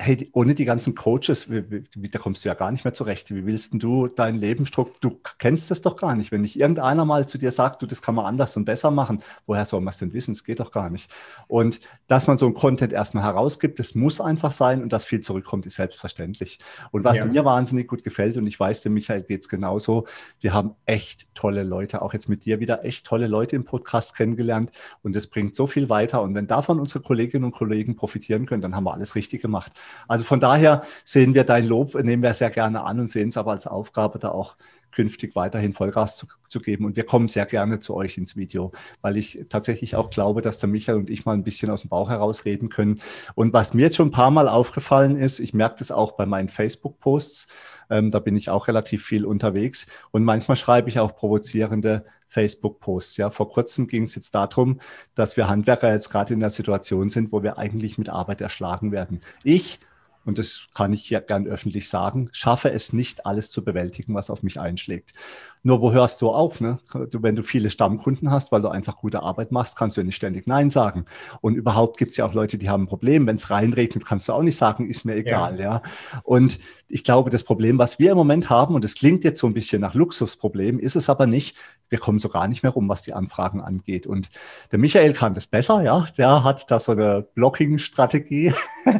hey, ohne die ganzen Coaches, wie, wie, da kommst du ja gar nicht mehr zurecht. Wie willst denn du dein Leben strukturieren? Du kennst das doch gar nicht. Wenn nicht irgendeiner mal zu dir sagt, du, das kann man anders und besser machen, woher soll man es denn wissen? Es geht doch gar nicht. Und dass man so ein Content erstmal herausgibt, das muss einfach sein und dass viel zurückkommt, ist selbstverständlich. Und was ja. mir wahnsinnig gut gefällt, und ich weiß, dem Michael geht es genauso, wir haben echt tolle Leute, auch jetzt mit dir wieder echt tolle Leute im Podcast kennengelernt und es bringt so viel weiter. Und wenn davon unsere Kolleginnen und Kollegen profitieren können, dann haben wir alles richtig gemacht. Also von daher sehen wir dein Lob, nehmen wir sehr gerne an und sehen es aber als Aufgabe, da auch künftig weiterhin Vollgas zu, zu, geben. Und wir kommen sehr gerne zu euch ins Video, weil ich tatsächlich auch glaube, dass der Michael und ich mal ein bisschen aus dem Bauch heraus reden können. Und was mir jetzt schon ein paar Mal aufgefallen ist, ich merke das auch bei meinen Facebook-Posts, ähm, da bin ich auch relativ viel unterwegs. Und manchmal schreibe ich auch provozierende Facebook-Posts. Ja, vor kurzem ging es jetzt darum, dass wir Handwerker jetzt gerade in der Situation sind, wo wir eigentlich mit Arbeit erschlagen werden. Ich und das kann ich ja gern öffentlich sagen, schaffe es nicht, alles zu bewältigen, was auf mich einschlägt. Nur wo hörst du auf? Ne? Du, wenn du viele Stammkunden hast, weil du einfach gute Arbeit machst, kannst du ja nicht ständig Nein sagen. Und überhaupt gibt es ja auch Leute, die haben ein Problem. Wenn es reinregnet, kannst du auch nicht sagen, ist mir egal. Ja. ja. Und ich glaube, das Problem, was wir im Moment haben, und es klingt jetzt so ein bisschen nach Luxusproblem, ist es aber nicht. Wir kommen so gar nicht mehr rum, was die Anfragen angeht. Und der Michael kann das besser, ja. Der hat da so eine Blocking-Strategie.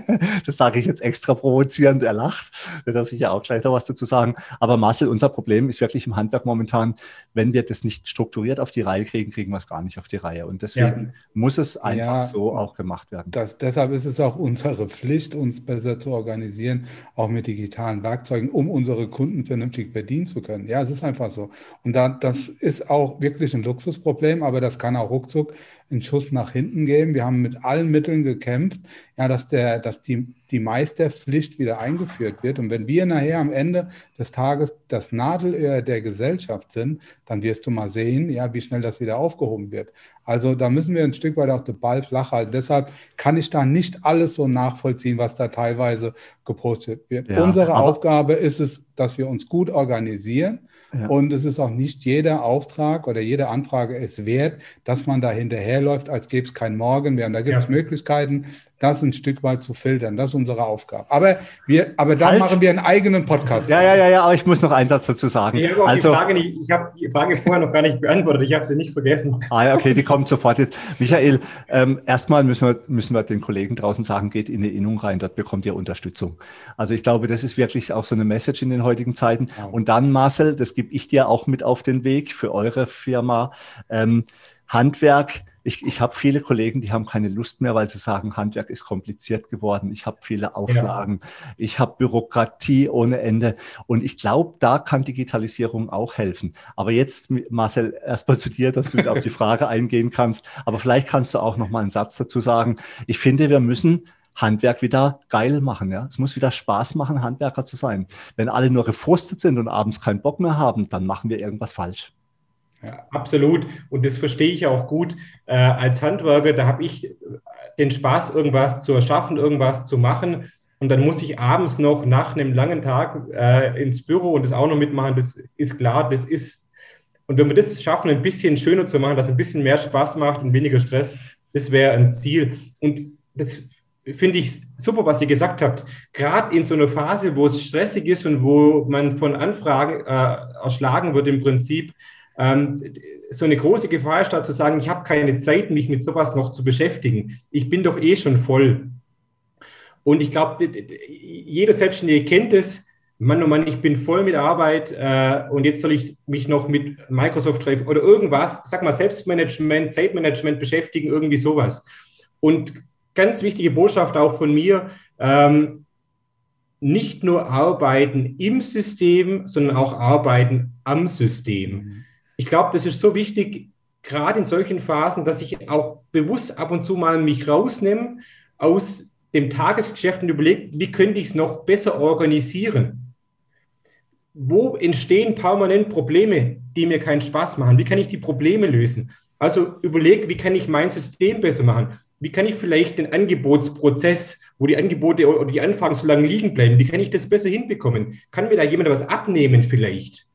das sage ich jetzt extra provozierend. Er lacht. Wird er sicher auch gleich noch was dazu sagen. Aber Marcel, unser Problem ist wirklich im Handwerk momentan, wenn wir das nicht strukturiert auf die Reihe kriegen, kriegen wir es gar nicht auf die Reihe. Und deswegen ja. muss es einfach ja, so auch gemacht werden. Das, deshalb ist es auch unsere Pflicht, uns besser zu organisieren, auch mit digitalen Werkzeugen, um unsere Kunden vernünftig bedienen zu können. Ja, es ist einfach so. Und da, das ist auch wirklich ein Luxusproblem, aber das kann auch ruckzuck einen Schuss nach hinten geben. Wir haben mit allen Mitteln gekämpft, ja, dass, der, dass die, die Meisterpflicht wieder eingeführt wird. Und wenn wir nachher am Ende des Tages das Nadelöhr der Gesellschaft sind, dann wirst du mal sehen, ja, wie schnell das wieder aufgehoben wird. Also da müssen wir ein Stück weit auch den Ball flach halten. Deshalb kann ich da nicht alles so nachvollziehen, was da teilweise gepostet wird. Ja, Unsere Aufgabe ist es, dass wir uns gut organisieren ja. Und es ist auch nicht jeder Auftrag oder jede Anfrage es wert, dass man da hinterherläuft, als gäbe es kein Morgen mehr. Und da gibt es ja. Möglichkeiten, das ein Stück weit zu filtern. Das ist unsere Aufgabe. Aber wir, aber dann halt. machen wir einen eigenen Podcast. Ja, ja, ja, ja, aber ich muss noch einen Satz dazu sagen. Ich habe also, die Frage nicht, ich habe die Frage vorher noch gar nicht beantwortet. Ich habe sie nicht vergessen. Ah, ja, okay, die kommt sofort jetzt. Michael, ähm, erstmal müssen wir, müssen wir den Kollegen draußen sagen, geht in eine Innung rein, dort bekommt ihr Unterstützung. Also ich glaube, das ist wirklich auch so eine Message in den heutigen Zeiten. Ja. Und dann, Marcel, das gebe ich dir auch mit auf den Weg für eure Firma. Ähm, Handwerk ich, ich habe viele Kollegen, die haben keine Lust mehr, weil sie sagen, Handwerk ist kompliziert geworden. Ich habe viele Auflagen. Ja. Ich habe Bürokratie ohne Ende. Und ich glaube, da kann Digitalisierung auch helfen. Aber jetzt, Marcel, erstmal zu dir, dass du auf die Frage eingehen kannst. Aber vielleicht kannst du auch noch mal einen Satz dazu sagen. Ich finde, wir müssen Handwerk wieder geil machen. Ja? Es muss wieder Spaß machen, Handwerker zu sein. Wenn alle nur gefrustet sind und abends keinen Bock mehr haben, dann machen wir irgendwas falsch. Ja, absolut. Und das verstehe ich auch gut. Äh, als Handwerker, da habe ich den Spaß, irgendwas zu erschaffen, irgendwas zu machen. Und dann muss ich abends noch nach einem langen Tag äh, ins Büro und das auch noch mitmachen. Das ist klar, das ist Und wenn wir das schaffen, ein bisschen schöner zu machen, dass ein bisschen mehr Spaß macht und weniger Stress, das wäre ein Ziel. Und das finde ich super, was ihr gesagt habt. Gerade in so einer Phase, wo es stressig ist und wo man von Anfragen äh, erschlagen wird im Prinzip, so eine große Gefahr ist da zu sagen, ich habe keine Zeit, mich mit sowas noch zu beschäftigen. Ich bin doch eh schon voll. Und ich glaube, jeder Selbstständige kennt es. Mann, oh Mann, ich bin voll mit Arbeit äh, und jetzt soll ich mich noch mit Microsoft treffen oder irgendwas, sag mal Selbstmanagement, Zeitmanagement beschäftigen, irgendwie sowas. Und ganz wichtige Botschaft auch von mir, ähm, nicht nur arbeiten im System, sondern auch arbeiten am System. Ich glaube, das ist so wichtig, gerade in solchen Phasen, dass ich auch bewusst ab und zu mal mich rausnehme aus dem Tagesgeschäft und überlege, wie könnte ich es noch besser organisieren? Wo entstehen permanent Probleme, die mir keinen Spaß machen? Wie kann ich die Probleme lösen? Also überlege, wie kann ich mein System besser machen? Wie kann ich vielleicht den Angebotsprozess, wo die Angebote oder die Anfragen so lange liegen bleiben, wie kann ich das besser hinbekommen? Kann mir da jemand was abnehmen vielleicht?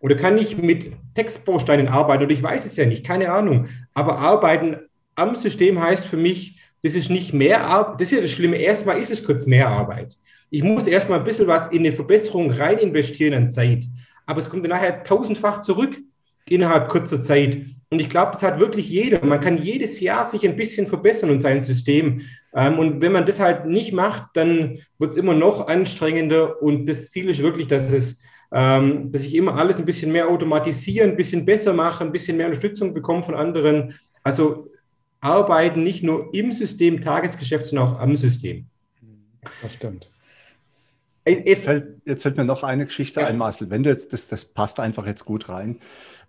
Oder kann ich mit Textbausteinen arbeiten? Oder ich weiß es ja nicht, keine Ahnung. Aber arbeiten am System heißt für mich, das ist nicht mehr Arbeit, das ist ja das Schlimme. Erstmal ist es kurz mehr Arbeit. Ich muss erstmal ein bisschen was in eine Verbesserung rein investieren an Zeit. Aber es kommt dann nachher tausendfach zurück innerhalb kurzer Zeit. Und ich glaube, das hat wirklich jeder. Man kann jedes Jahr sich ein bisschen verbessern und sein System. Ähm, und wenn man das halt nicht macht, dann wird es immer noch anstrengender. Und das Ziel ist wirklich, dass es ähm, dass ich immer alles ein bisschen mehr automatisiere, ein bisschen besser mache, ein bisschen mehr Unterstützung bekomme von anderen. Also arbeiten nicht nur im System Tagesgeschäft, sondern auch am System. Das stimmt. Jetzt, fällt, jetzt fällt mir noch eine Geschichte ja. ein, Marcel. Wenn du jetzt, das, das passt einfach jetzt gut rein.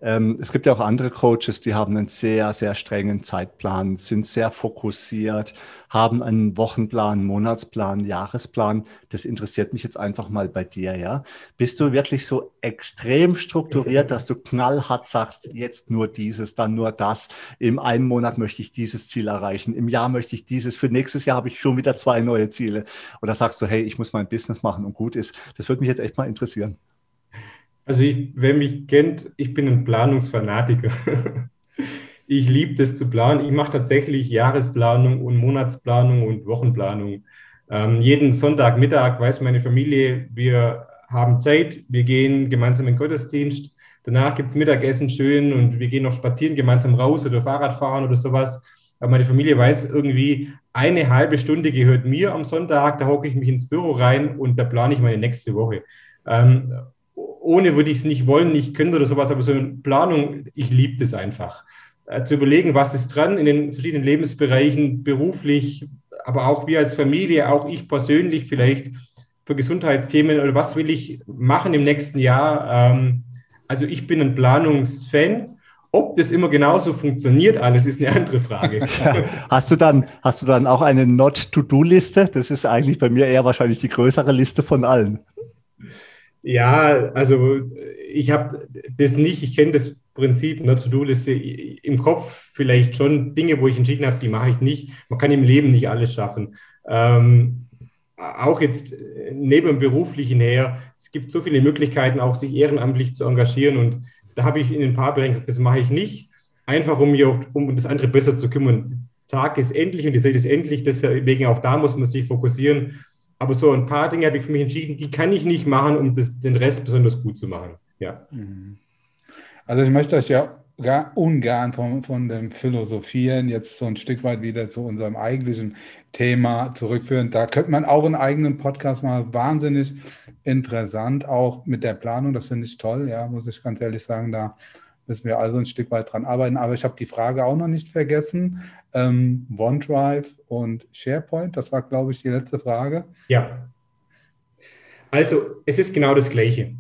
Ähm, es gibt ja auch andere Coaches, die haben einen sehr, sehr strengen Zeitplan, sind sehr fokussiert, haben einen Wochenplan, Monatsplan, Jahresplan. Das interessiert mich jetzt einfach mal bei dir, ja. Bist du wirklich so extrem strukturiert, dass du knallhart sagst, jetzt nur dieses, dann nur das. Im einen Monat möchte ich dieses Ziel erreichen, im Jahr möchte ich dieses, für nächstes Jahr habe ich schon wieder zwei neue Ziele. Oder sagst du, hey, ich muss mein Business machen und gut ist. Das würde mich jetzt echt mal interessieren. Also ich, wer mich kennt, ich bin ein Planungsfanatiker. ich liebe das zu planen. Ich mache tatsächlich Jahresplanung und Monatsplanung und Wochenplanung. Ähm, jeden Sonntagmittag weiß meine Familie, wir haben Zeit, wir gehen gemeinsam in den Gottesdienst. Danach gibt es Mittagessen schön und wir gehen noch spazieren gemeinsam raus oder Fahrrad fahren oder sowas. Aber meine Familie weiß irgendwie, eine halbe Stunde gehört mir am Sonntag, da hocke ich mich ins Büro rein und da plane ich meine nächste Woche. Ähm, ohne würde ich es nicht wollen, nicht können oder sowas, aber so eine Planung, ich liebe das einfach. Äh, zu überlegen, was ist dran in den verschiedenen Lebensbereichen, beruflich, aber auch wir als Familie, auch ich persönlich vielleicht für Gesundheitsthemen oder was will ich machen im nächsten Jahr. Ähm, also ich bin ein Planungsfan. Ob das immer genauso funktioniert, alles ist eine andere Frage. Hast du dann, hast du dann auch eine Not-to-Do-Liste? Das ist eigentlich bei mir eher wahrscheinlich die größere Liste von allen. Ja, also ich habe das nicht, ich kenne das Prinzip einer To-Do-Liste im Kopf vielleicht schon Dinge, wo ich entschieden habe, die mache ich nicht. Man kann im Leben nicht alles schaffen. Ähm, auch jetzt neben dem beruflichen her, es gibt so viele Möglichkeiten, auch sich ehrenamtlich zu engagieren und da habe ich in ein paar Bereichen gesagt, das mache ich nicht, einfach um mich um das andere besser zu kümmern. Tag ist endlich und die Welt ist endlich, deswegen auch da muss man sich fokussieren aber so ein paar Dinge habe ich für mich entschieden, die kann ich nicht machen, um das, den Rest besonders gut zu machen. Ja. Mhm. Also ich möchte euch ja gar ungern von, von dem Philosophieren jetzt so ein Stück weit wieder zu unserem eigentlichen Thema zurückführen. Da könnte man auch einen eigenen Podcast mal wahnsinnig interessant, auch mit der Planung. Das finde ich toll, ja, muss ich ganz ehrlich sagen. Da müssen wir also ein Stück weit dran arbeiten. Aber ich habe die Frage auch noch nicht vergessen. Ähm, OneDrive und SharePoint, das war, glaube ich, die letzte Frage. Ja. Also, es ist genau das Gleiche.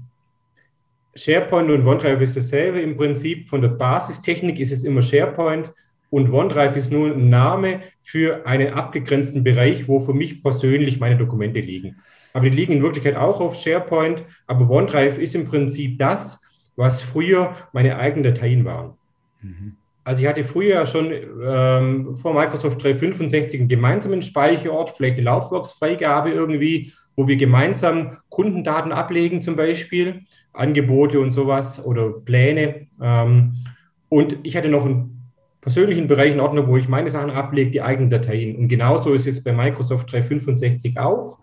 SharePoint und OneDrive ist dasselbe. Im Prinzip von der Basistechnik ist es immer SharePoint und OneDrive ist nur ein Name für einen abgegrenzten Bereich, wo für mich persönlich meine Dokumente liegen. Aber die liegen in Wirklichkeit auch auf SharePoint, aber OneDrive ist im Prinzip das, was früher meine eigenen Dateien waren. Mhm. Also ich hatte früher schon ähm, vor Microsoft 365 einen gemeinsamen Speicherort, vielleicht eine Laufwerksfreigabe irgendwie, wo wir gemeinsam Kundendaten ablegen zum Beispiel, Angebote und sowas oder Pläne. Ähm, und ich hatte noch einen persönlichen Bereich in Ordnung, wo ich meine Sachen ablege, die eigenen Dateien. Und genauso ist es bei Microsoft 365 auch.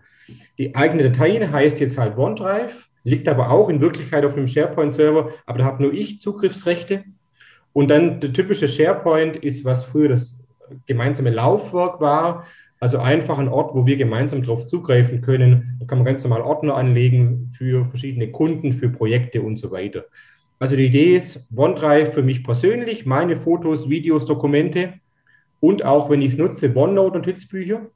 Die eigene Dateien heißt jetzt halt OneDrive, liegt aber auch in Wirklichkeit auf einem SharePoint-Server, aber da habe nur ich Zugriffsrechte und dann der typische SharePoint ist, was früher das gemeinsame Laufwerk war. Also einfach ein Ort, wo wir gemeinsam darauf zugreifen können. Da kann man ganz normal Ordner anlegen für verschiedene Kunden, für Projekte und so weiter. Also die Idee ist, OneDrive für mich persönlich, meine Fotos, Videos, Dokumente und auch, wenn ich es nutze, OneNote und Hitzbücher.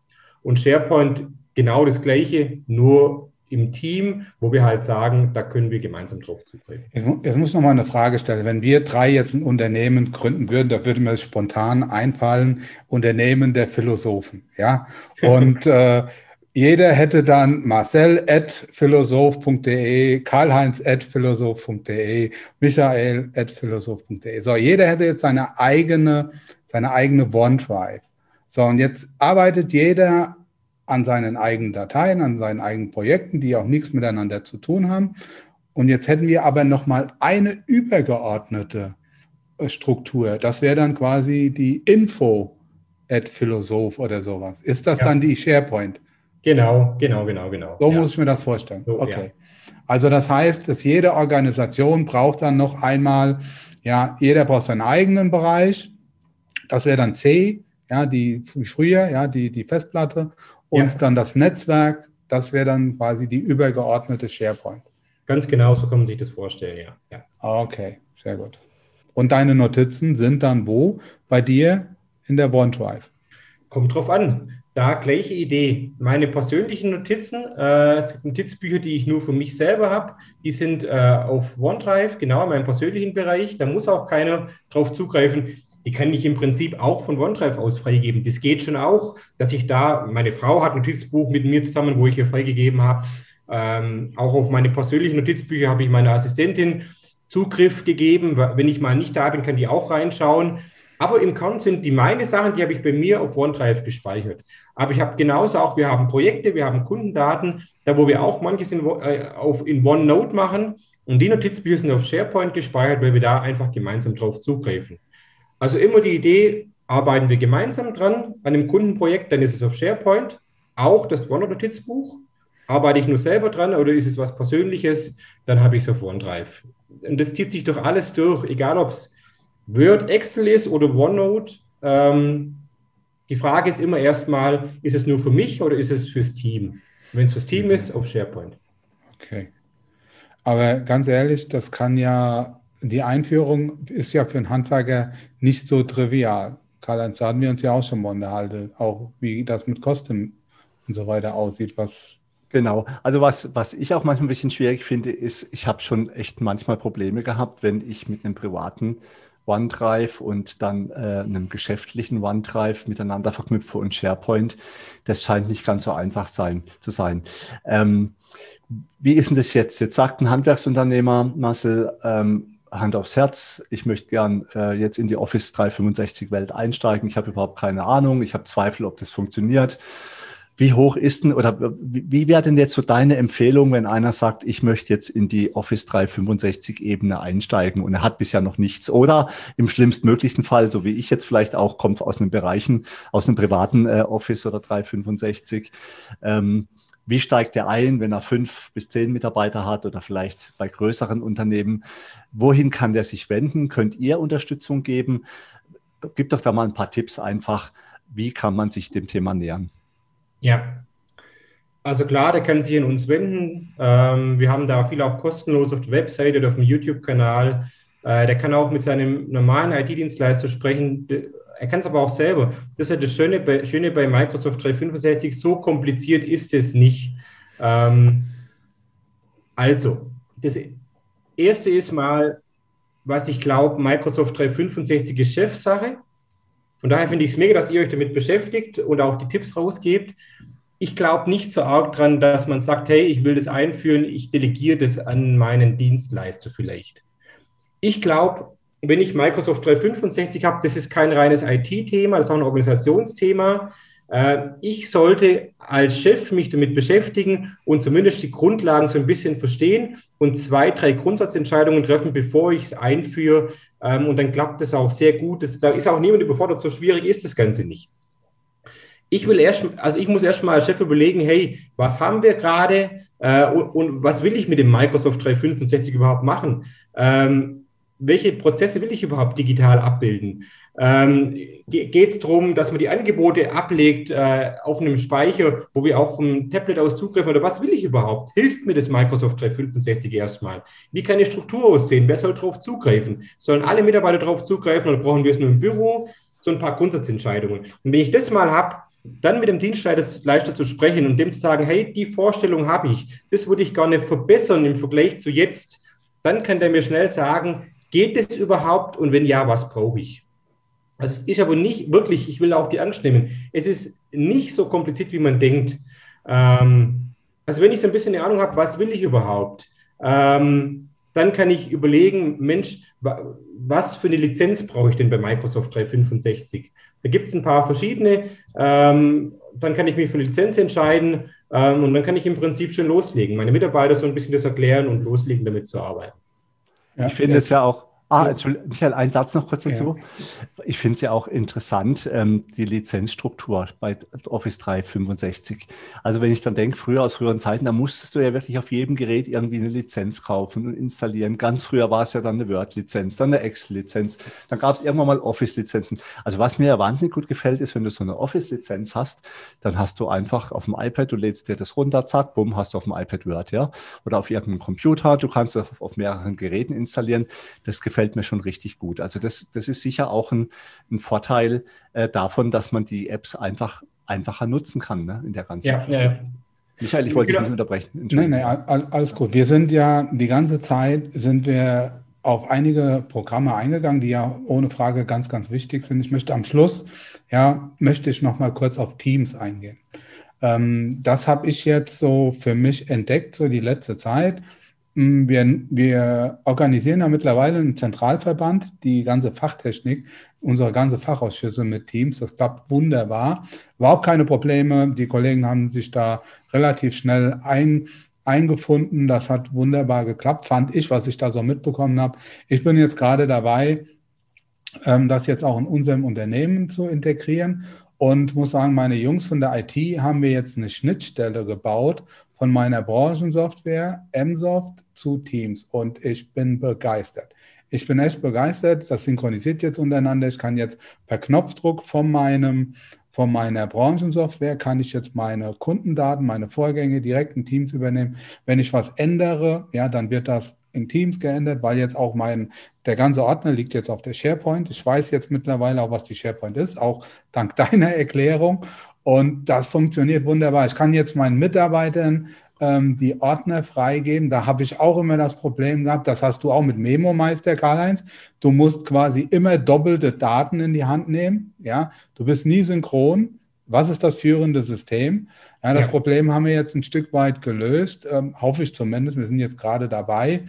Und SharePoint genau das gleiche, nur im Team, wo wir halt sagen, da können wir gemeinsam drauf zugreifen. Jetzt, jetzt muss ich noch mal eine Frage stellen. Wenn wir drei jetzt ein Unternehmen gründen würden, da würde mir spontan einfallen, Unternehmen der Philosophen. Ja, und äh, jeder hätte dann Marcel at philosoph.de, Karl-Heinz at philosoph.de, Michael at philosoph.de. So, jeder hätte jetzt seine eigene, seine eigene OneDrive. So, und jetzt arbeitet jeder an seinen eigenen Dateien, an seinen eigenen Projekten, die auch nichts miteinander zu tun haben. Und jetzt hätten wir aber noch mal eine übergeordnete äh, Struktur. Das wäre dann quasi die Info at Philosoph oder sowas. Ist das ja. dann die SharePoint? Genau, genau, genau, genau. So ja. muss ich mir das vorstellen. So, okay. Ja. Also das heißt, dass jede Organisation braucht dann noch einmal, ja, jeder braucht seinen eigenen Bereich. Das wäre dann C, ja, die wie früher, ja, die, die Festplatte und ja. dann das Netzwerk, das wäre dann quasi die übergeordnete SharePoint. Ganz genau, so kann man sich das vorstellen, ja. ja. Okay, sehr gut. Und deine Notizen sind dann wo? Bei dir in der OneDrive? Kommt drauf an. Da gleiche Idee. Meine persönlichen Notizen, äh, es gibt Notizbücher, die ich nur für mich selber habe, die sind äh, auf OneDrive, genau in meinem persönlichen Bereich. Da muss auch keiner drauf zugreifen die kann ich im Prinzip auch von OneDrive aus freigeben. Das geht schon auch, dass ich da, meine Frau hat ein Notizbuch mit mir zusammen, wo ich ihr freigegeben habe. Ähm, auch auf meine persönlichen Notizbücher habe ich meiner Assistentin Zugriff gegeben. Wenn ich mal nicht da bin, kann die auch reinschauen. Aber im Kern sind die meine Sachen, die habe ich bei mir auf OneDrive gespeichert. Aber ich habe genauso auch, wir haben Projekte, wir haben Kundendaten, da wo wir auch manches in, äh, auf, in OneNote machen. Und die Notizbücher sind auf SharePoint gespeichert, weil wir da einfach gemeinsam drauf zugreifen. Also immer die Idee, arbeiten wir gemeinsam dran an einem Kundenprojekt, dann ist es auf SharePoint, auch das OneNote-Notizbuch. Arbeite ich nur selber dran oder ist es was Persönliches, dann habe ich es auf OneDrive. Und das zieht sich durch alles durch, egal ob es Word, Excel ist oder OneNote. Ähm, die Frage ist immer erstmal, ist es nur für mich oder ist es fürs Team? Wenn es fürs Team ist, auf SharePoint. Okay. Aber ganz ehrlich, das kann ja die Einführung ist ja für einen Handwerker nicht so trivial. Karl-Heinz, da hatten wir uns ja auch schon mal unterhalten, auch wie das mit Kosten und so weiter aussieht, was Genau. Also was, was ich auch manchmal ein bisschen schwierig finde, ist, ich habe schon echt manchmal Probleme gehabt, wenn ich mit einem privaten OneDrive und dann äh, einem geschäftlichen OneDrive miteinander verknüpfe und SharePoint. Das scheint nicht ganz so einfach sein, zu sein. Ähm, wie ist denn das jetzt? Jetzt sagt ein Handwerksunternehmer, Marcel, ähm, Hand aufs Herz, ich möchte gern äh, jetzt in die Office 365 Welt einsteigen. Ich habe überhaupt keine Ahnung. Ich habe Zweifel, ob das funktioniert. Wie hoch ist denn oder wie, wie wäre denn jetzt so deine Empfehlung, wenn einer sagt, ich möchte jetzt in die Office 365 Ebene einsteigen und er hat bisher noch nichts oder im schlimmstmöglichen Fall, so wie ich jetzt vielleicht auch, kommt aus einem Bereichen, aus einem privaten äh, Office oder 365. Ähm, wie steigt er ein, wenn er fünf bis zehn Mitarbeiter hat oder vielleicht bei größeren Unternehmen? Wohin kann der sich wenden? Könnt ihr Unterstützung geben? Gib doch da mal ein paar Tipps einfach. Wie kann man sich dem Thema nähern? Ja, also klar, der kann sich an uns wenden. Ähm, wir haben da viel auch kostenlos auf der Webseite oder auf dem YouTube-Kanal. Äh, der kann auch mit seinem normalen IT-Dienstleister sprechen. Er kann es aber auch selber. Das ist ja das Schöne bei, Schöne bei Microsoft 365. So kompliziert ist es nicht. Ähm, also, das erste ist mal, was ich glaube, Microsoft 365 ist Chefsache. Von daher finde ich es mega, dass ihr euch damit beschäftigt und auch die Tipps rausgebt. Ich glaube nicht so arg dran, dass man sagt, hey, ich will das einführen, ich delegiere das an meinen Dienstleister vielleicht. Ich glaube, wenn ich Microsoft 365 habe, das ist kein reines IT-Thema, das ist auch ein Organisationsthema. Äh, ich sollte als Chef mich damit beschäftigen und zumindest die Grundlagen so ein bisschen verstehen und zwei, drei Grundsatzentscheidungen treffen, bevor ich es einführe. Ähm, und dann klappt das auch sehr gut. Das, da ist auch niemand überfordert. So schwierig ist das Ganze nicht. Ich will erst, also ich muss erst mal als Chef überlegen, hey, was haben wir gerade äh, und, und, was will ich mit dem Microsoft 365 überhaupt machen? Ähm, welche Prozesse will ich überhaupt digital abbilden? Ähm, Geht es darum, dass man die Angebote ablegt äh, auf einem Speicher, wo wir auch vom Tablet aus zugreifen? Oder was will ich überhaupt? Hilft mir das Microsoft 365 erstmal? Wie kann die Struktur aussehen? Wer soll darauf zugreifen? Sollen alle Mitarbeiter darauf zugreifen oder brauchen wir es nur im Büro? So ein paar Grundsatzentscheidungen. Und wenn ich das mal habe, dann mit dem Dienstleister zu sprechen und dem zu sagen, hey, die Vorstellung habe ich, das würde ich gerne verbessern im Vergleich zu jetzt, dann kann der mir schnell sagen, Geht es überhaupt und wenn ja, was brauche ich? Also es ist aber nicht wirklich, ich will auch die Angst nehmen, es ist nicht so kompliziert, wie man denkt. Ähm, also wenn ich so ein bisschen eine Ahnung habe, was will ich überhaupt, ähm, dann kann ich überlegen, Mensch, was für eine Lizenz brauche ich denn bei Microsoft 365? Da gibt es ein paar verschiedene. Ähm, dann kann ich mich für eine Lizenz entscheiden ähm, und dann kann ich im Prinzip schon loslegen, meine Mitarbeiter so ein bisschen das erklären und loslegen, damit zu arbeiten. Ja, ich finde es ja auch Ah, Entschuldigung, Michael, ein Satz noch kurz dazu. Ja. Ich finde es ja auch interessant, ähm, die Lizenzstruktur bei Office 365. Also wenn ich dann denke, früher aus früheren Zeiten, da musstest du ja wirklich auf jedem Gerät irgendwie eine Lizenz kaufen und installieren. Ganz früher war es ja dann eine Word-Lizenz, dann eine Excel-Lizenz, dann gab es irgendwann mal Office-Lizenzen. Also was mir ja wahnsinnig gut gefällt, ist, wenn du so eine Office-Lizenz hast, dann hast du einfach auf dem iPad, du lädst dir das runter, zack, bumm, hast du auf dem iPad Word, ja. Oder auf irgendeinem Computer, du kannst es auf, auf mehreren Geräten installieren. Das gefällt gefällt mir schon richtig gut. Also das, das ist sicher auch ein, ein Vorteil äh, davon, dass man die Apps einfach einfacher nutzen kann ne, in der ganzen ja, ja, ja. Michael, ich wollte genau. dich nicht unterbrechen. Nein, nein, alles gut. Wir sind ja die ganze Zeit sind wir auf einige Programme eingegangen, die ja ohne Frage ganz, ganz wichtig sind. Ich möchte am Schluss, ja, möchte ich noch mal kurz auf Teams eingehen. Ähm, das habe ich jetzt so für mich entdeckt, so die letzte Zeit. Mm, wir, wir organisieren ja mittlerweile einen Zentralverband, die ganze Fachtechnik, unsere ganze Fachausschüsse mit Teams. Das klappt wunderbar. Überhaupt keine Probleme. Die Kollegen haben sich da relativ schnell ein, eingefunden. Das hat wunderbar geklappt, fand ich, was ich da so mitbekommen habe. Ich bin jetzt gerade dabei, ähm, das jetzt auch in unserem Unternehmen zu integrieren und muss sagen, meine Jungs von der IT haben wir jetzt eine Schnittstelle gebaut von meiner Branchensoftware Msoft zu Teams und ich bin begeistert. Ich bin echt begeistert. Das synchronisiert jetzt untereinander. Ich kann jetzt per Knopfdruck von meinem von meiner Branchensoftware kann ich jetzt meine Kundendaten, meine Vorgänge direkt in Teams übernehmen. Wenn ich was ändere, ja, dann wird das in Teams geändert, weil jetzt auch mein, der ganze Ordner liegt jetzt auf der SharePoint. Ich weiß jetzt mittlerweile auch, was die SharePoint ist, auch dank deiner Erklärung. Und das funktioniert wunderbar. Ich kann jetzt meinen Mitarbeitern ähm, die Ordner freigeben. Da habe ich auch immer das Problem gehabt, das hast du auch mit Memo Meister, Karl-Heinz. Du musst quasi immer doppelte Daten in die Hand nehmen. Ja, du bist nie synchron. Was ist das führende System? Ja, das ja. Problem haben wir jetzt ein Stück weit gelöst, ähm, hoffe ich zumindest. Wir sind jetzt gerade dabei.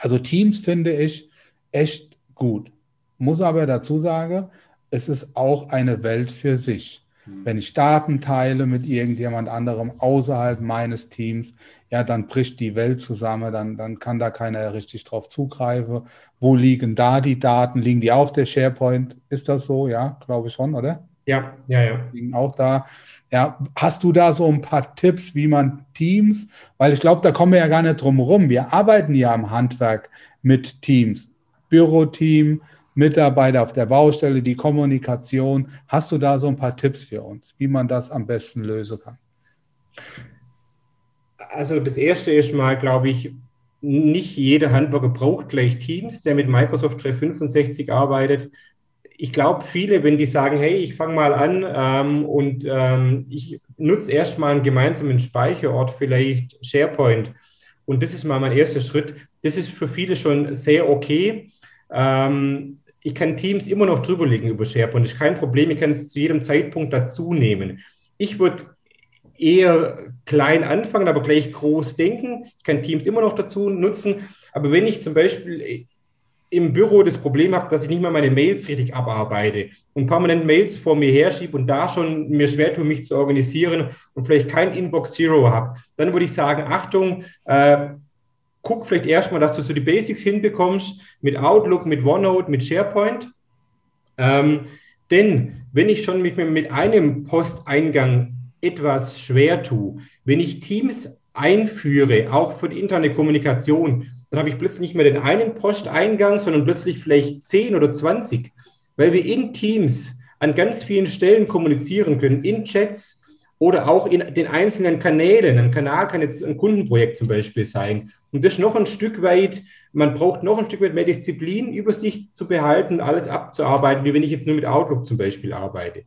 Also Teams finde ich echt gut. Muss aber dazu sagen, es ist auch eine Welt für sich. Hm. Wenn ich Daten teile mit irgendjemand anderem außerhalb meines Teams, ja, dann bricht die Welt zusammen, dann, dann kann da keiner richtig drauf zugreifen. Wo liegen da die Daten? Liegen die auf der SharePoint? Ist das so? Ja, glaube ich schon, oder? Ja, ja, ja. Liegen auch da. Ja, hast du da so ein paar Tipps, wie man Teams, weil ich glaube, da kommen wir ja gar nicht drum rum. Wir arbeiten ja im Handwerk mit Teams. Büroteam, Mitarbeiter auf der Baustelle, die Kommunikation. Hast du da so ein paar Tipps für uns, wie man das am besten lösen kann? Also das Erste ist mal, glaube ich, nicht jeder Handwerker braucht gleich Teams, der mit Microsoft 365 arbeitet. Ich glaube, viele, wenn die sagen, hey, ich fange mal an ähm, und ähm, ich nutze erstmal einen gemeinsamen Speicherort, vielleicht SharePoint, und das ist mal mein erster Schritt, das ist für viele schon sehr okay. Ähm, ich kann Teams immer noch drüberlegen über SharePoint. Das ist kein Problem. Ich kann es zu jedem Zeitpunkt dazu nehmen. Ich würde eher klein anfangen, aber gleich groß denken. Ich kann Teams immer noch dazu nutzen. Aber wenn ich zum Beispiel im Büro das Problem habe, dass ich nicht mal meine Mails richtig abarbeite und permanent Mails vor mir herschiebe und da schon mir schwer tue, mich zu organisieren und vielleicht kein Inbox Zero habe, dann würde ich sagen, Achtung, äh, guck vielleicht erstmal, dass du so die Basics hinbekommst mit Outlook, mit OneNote, mit SharePoint. Ähm, denn wenn ich schon mit, mit einem Posteingang etwas schwer tue, wenn ich Teams einführe, auch für die interne Kommunikation, dann habe ich plötzlich nicht mehr den einen Posteingang, sondern plötzlich vielleicht 10 oder 20, weil wir in Teams an ganz vielen Stellen kommunizieren können, in Chats oder auch in den einzelnen Kanälen. Ein Kanal kann jetzt ein Kundenprojekt zum Beispiel sein. Und das noch ein Stück weit, man braucht noch ein Stück weit mehr Disziplin, Übersicht zu behalten, alles abzuarbeiten, wie wenn ich jetzt nur mit Outlook zum Beispiel arbeite.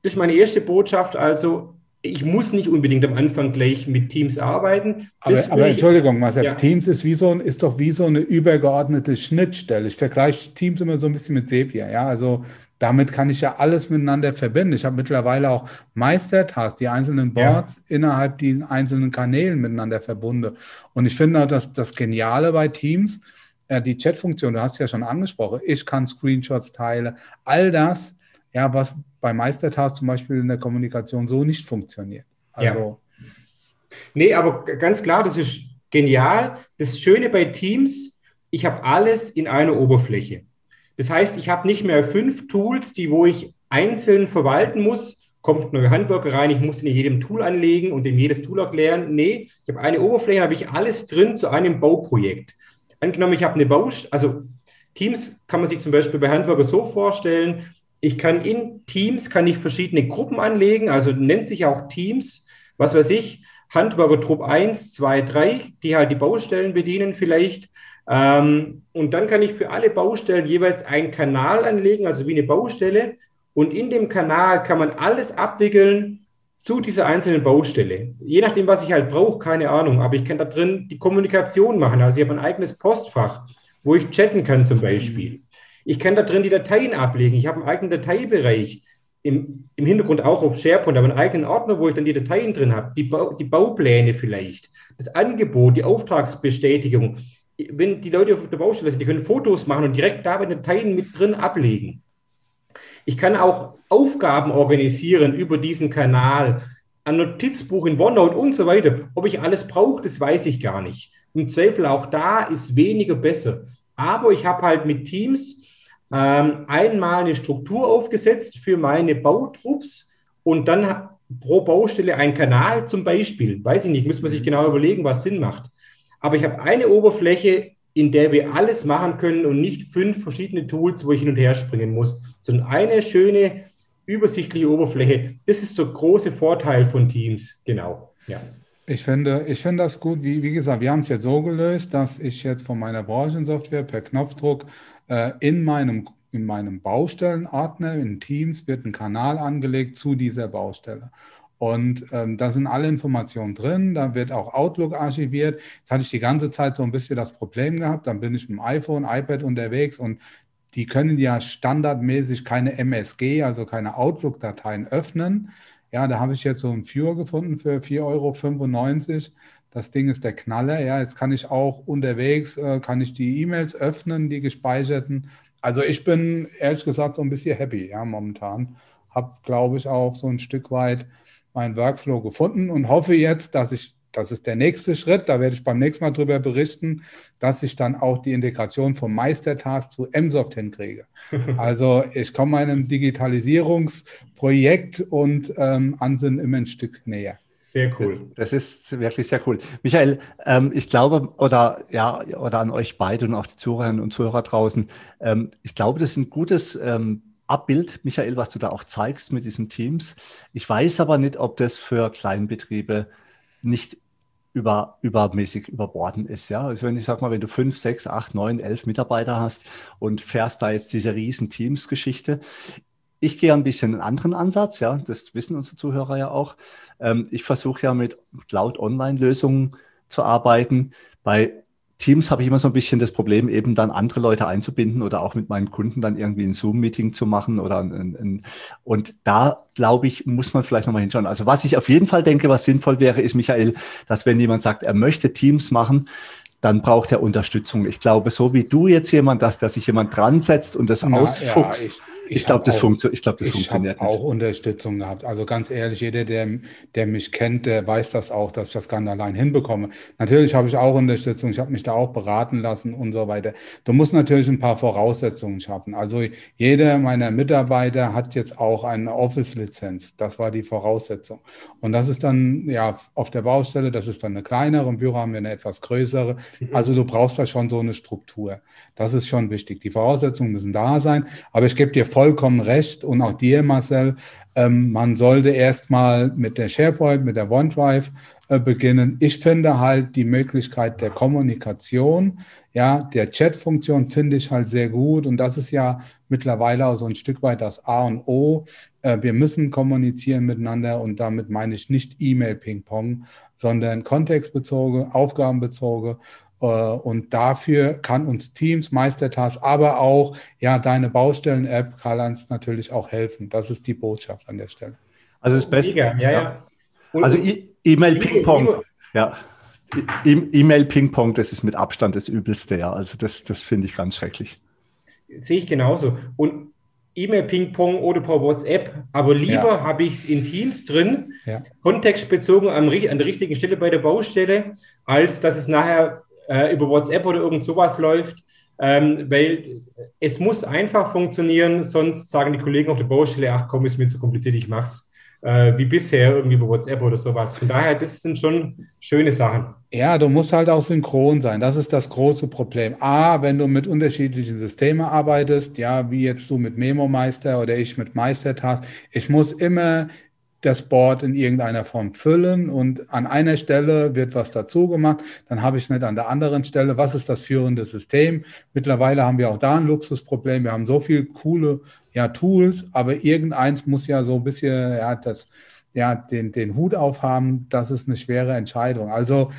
Das ist meine erste Botschaft. Also ich muss nicht unbedingt am Anfang gleich mit Teams arbeiten. Aber, aber, Entschuldigung, Marcel, ja. Teams ist, wie so ein, ist doch wie so eine übergeordnete Schnittstelle. Ich vergleiche Teams immer so ein bisschen mit Sepia. Ja, also damit kann ich ja alles miteinander verbinden. Ich habe mittlerweile auch Meistertasks, die einzelnen Boards ja. innerhalb die einzelnen Kanälen miteinander verbunden. Und ich finde auch, dass das Geniale bei Teams, äh, die Chatfunktion, du hast ja schon angesprochen, ich kann Screenshots teilen, all das, ja, was bei Meistertask zum Beispiel in der Kommunikation so nicht funktioniert. Also. Ja. Nee, aber ganz klar, das ist genial. Das Schöne bei Teams, ich habe alles in einer Oberfläche. Das heißt, ich habe nicht mehr fünf Tools, die, wo ich einzeln verwalten muss. Kommt neue Handwerker rein, ich muss in jedem Tool anlegen und ihm jedes Tool erklären. Nee, ich habe eine Oberfläche, habe ich alles drin zu einem Bauprojekt. Angenommen, ich habe eine Baustelle, also Teams kann man sich zum Beispiel bei Handwerker so vorstellen, ich kann in Teams, kann ich verschiedene Gruppen anlegen, also nennt sich auch Teams, was weiß ich, Handwerker Trupp 1, 2, 3, die halt die Baustellen bedienen vielleicht. Ähm, und dann kann ich für alle Baustellen jeweils einen Kanal anlegen, also wie eine Baustelle. Und in dem Kanal kann man alles abwickeln zu dieser einzelnen Baustelle. Je nachdem, was ich halt brauche, keine Ahnung. Aber ich kann da drin die Kommunikation machen. Also ich habe ein eigenes Postfach, wo ich chatten kann zum Beispiel. Ich kann da drin die Dateien ablegen. Ich habe einen eigenen Dateibereich. Im, im Hintergrund auch auf SharePoint, aber einen eigenen Ordner, wo ich dann die Dateien drin habe, die, ba die Baupläne vielleicht, das Angebot, die Auftragsbestätigung. Wenn die Leute auf der Baustelle sind, die können Fotos machen und direkt da bei den Dateien mit drin ablegen. Ich kann auch Aufgaben organisieren über diesen Kanal, ein Notizbuch in OneNote und so weiter. Ob ich alles brauche, das weiß ich gar nicht. Im Zweifel auch da ist weniger besser. Aber ich habe halt mit Teams ähm, einmal eine Struktur aufgesetzt für meine Bautrupps und dann pro Baustelle ein Kanal zum Beispiel. Weiß ich nicht, muss man sich genau überlegen, was Sinn macht. Aber ich habe eine Oberfläche, in der wir alles machen können und nicht fünf verschiedene Tools, wo ich hin und her springen muss, sondern eine schöne, übersichtliche Oberfläche. Das ist der große Vorteil von Teams. Genau. Ja. Ich finde, ich finde das gut. Wie, wie gesagt, wir haben es jetzt so gelöst, dass ich jetzt von meiner Branchensoftware per Knopfdruck äh, in meinem in meinem Baustellenordner, in Teams, wird ein Kanal angelegt zu dieser Baustelle. Und ähm, da sind alle Informationen drin, da wird auch Outlook archiviert. Jetzt hatte ich die ganze Zeit so ein bisschen das Problem gehabt, dann bin ich mit dem iPhone, iPad unterwegs und die können ja standardmäßig keine MSG, also keine Outlook-Dateien öffnen. Ja, da habe ich jetzt so ein Viewer gefunden für 4,95 Euro. Das Ding ist der Knaller. Ja, jetzt kann ich auch unterwegs, äh, kann ich die E-Mails öffnen, die gespeicherten. Also ich bin ehrlich gesagt so ein bisschen happy, ja, momentan. Habe, glaube ich, auch so ein Stück weit meinen Workflow gefunden und hoffe jetzt, dass ich das ist der nächste Schritt. Da werde ich beim nächsten Mal darüber berichten, dass ich dann auch die Integration vom Meistertask zu MSoft hinkriege. Also ich komme meinem Digitalisierungsprojekt und ähm, Ansinnen immer ein Stück näher. Sehr cool. Das, das ist wirklich sehr cool. Michael, ähm, ich glaube, oder ja, oder an euch beide und auch die Zuhörerinnen und Zuhörer draußen, ähm, ich glaube, das ist ein gutes ähm, Abbild, Michael, was du da auch zeigst mit diesen Teams. Ich weiß aber nicht, ob das für Kleinbetriebe nicht über, übermäßig überborden ist. Ja? Also wenn ich sag mal, wenn du fünf, sechs, acht, neun, elf Mitarbeiter hast und fährst da jetzt diese riesen Teams-Geschichte. Ich gehe ein bisschen einen anderen Ansatz, ja, das wissen unsere Zuhörer ja auch. Ähm, ich versuche ja mit Cloud-Online-Lösungen zu arbeiten. Bei Teams habe ich immer so ein bisschen das Problem, eben dann andere Leute einzubinden oder auch mit meinen Kunden dann irgendwie ein Zoom-Meeting zu machen oder ein, ein, und da glaube ich, muss man vielleicht nochmal hinschauen. Also was ich auf jeden Fall denke, was sinnvoll wäre, ist, Michael, dass wenn jemand sagt, er möchte Teams machen, dann braucht er Unterstützung. Ich glaube, so wie du jetzt jemand hast, dass sich jemand dran setzt und das Na, ausfuchst, ja, ich, ich, ich glaube, das, funktio ich glaub, das ich funktioniert nicht. auch Unterstützung gehabt. Also ganz ehrlich, jeder, der, der mich kennt, der weiß das auch, dass ich das ganz allein hinbekomme. Natürlich habe ich auch Unterstützung. Ich habe mich da auch beraten lassen und so weiter. Du musst natürlich ein paar Voraussetzungen schaffen. Also jeder meiner Mitarbeiter hat jetzt auch eine Office-Lizenz. Das war die Voraussetzung. Und das ist dann, ja, auf der Baustelle, das ist dann eine kleinere. Im Büro haben wir eine etwas größere. Mhm. Also du brauchst da schon so eine Struktur. Das ist schon wichtig. Die Voraussetzungen müssen da sein. Aber ich gebe dir vollkommen recht. Und auch dir, Marcel, ähm, man sollte erstmal mit der SharePoint, mit der OneDrive äh, beginnen. Ich finde halt die Möglichkeit der Kommunikation, ja, der Chat-Funktion finde ich halt sehr gut. Und das ist ja mittlerweile auch so ein Stück weit das A und O. Äh, wir müssen kommunizieren miteinander. Und damit meine ich nicht E-Mail-Ping-Pong, sondern kontextbezogen, aufgabenbezogen. äh, und dafür kann uns Teams, Meistertask, aber auch ja deine Baustellen-App, Karl-Heinz, natürlich auch helfen. Das ist die Botschaft an der Stelle. Also das Beste. Ja, ja. ja. Also E-Mail-Ping-Pong. Ja. E-Mail-Ping-Pong, das ist mit Abstand das Übelste, ja. Also das, das finde ich ganz schrecklich. Sehe ich genauso. Und E-Mail-Ping-Pong oder per WhatsApp, aber lieber ja. habe ich es in Teams drin, ja. kontextbezogen an, an der richtigen Stelle bei der Baustelle, als dass es nachher äh, über WhatsApp oder irgend sowas läuft, ähm, weil es muss einfach funktionieren, sonst sagen die Kollegen auf der Baustelle, ach komm, ist mir zu kompliziert, ich mach's äh, wie bisher irgendwie über WhatsApp oder sowas. Von daher, das sind schon schöne Sachen. Ja, du musst halt auch synchron sein. Das ist das große Problem. A, wenn du mit unterschiedlichen Systemen arbeitest, ja, wie jetzt du mit Memo Meister oder ich mit Meistertask, ich muss immer das Board in irgendeiner Form füllen und an einer Stelle wird was dazu gemacht, dann habe ich es nicht an der anderen Stelle. Was ist das führende System? Mittlerweile haben wir auch da ein Luxusproblem. Wir haben so viele coole ja, Tools, aber irgendeins muss ja so ein bisschen ja, das, ja, den, den Hut aufhaben. Das ist eine schwere Entscheidung. Also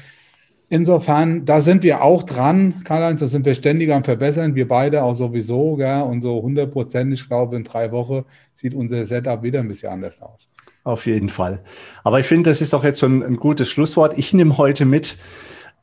Insofern, da sind wir auch dran, Karl-Heinz, da sind wir ständig am Verbessern, wir beide auch sowieso, gell? und so hundertprozentig, ich glaube, in drei Wochen sieht unser Setup wieder ein bisschen anders aus. Auf jeden Fall. Aber ich finde, das ist doch jetzt schon ein gutes Schlusswort. Ich nehme heute mit,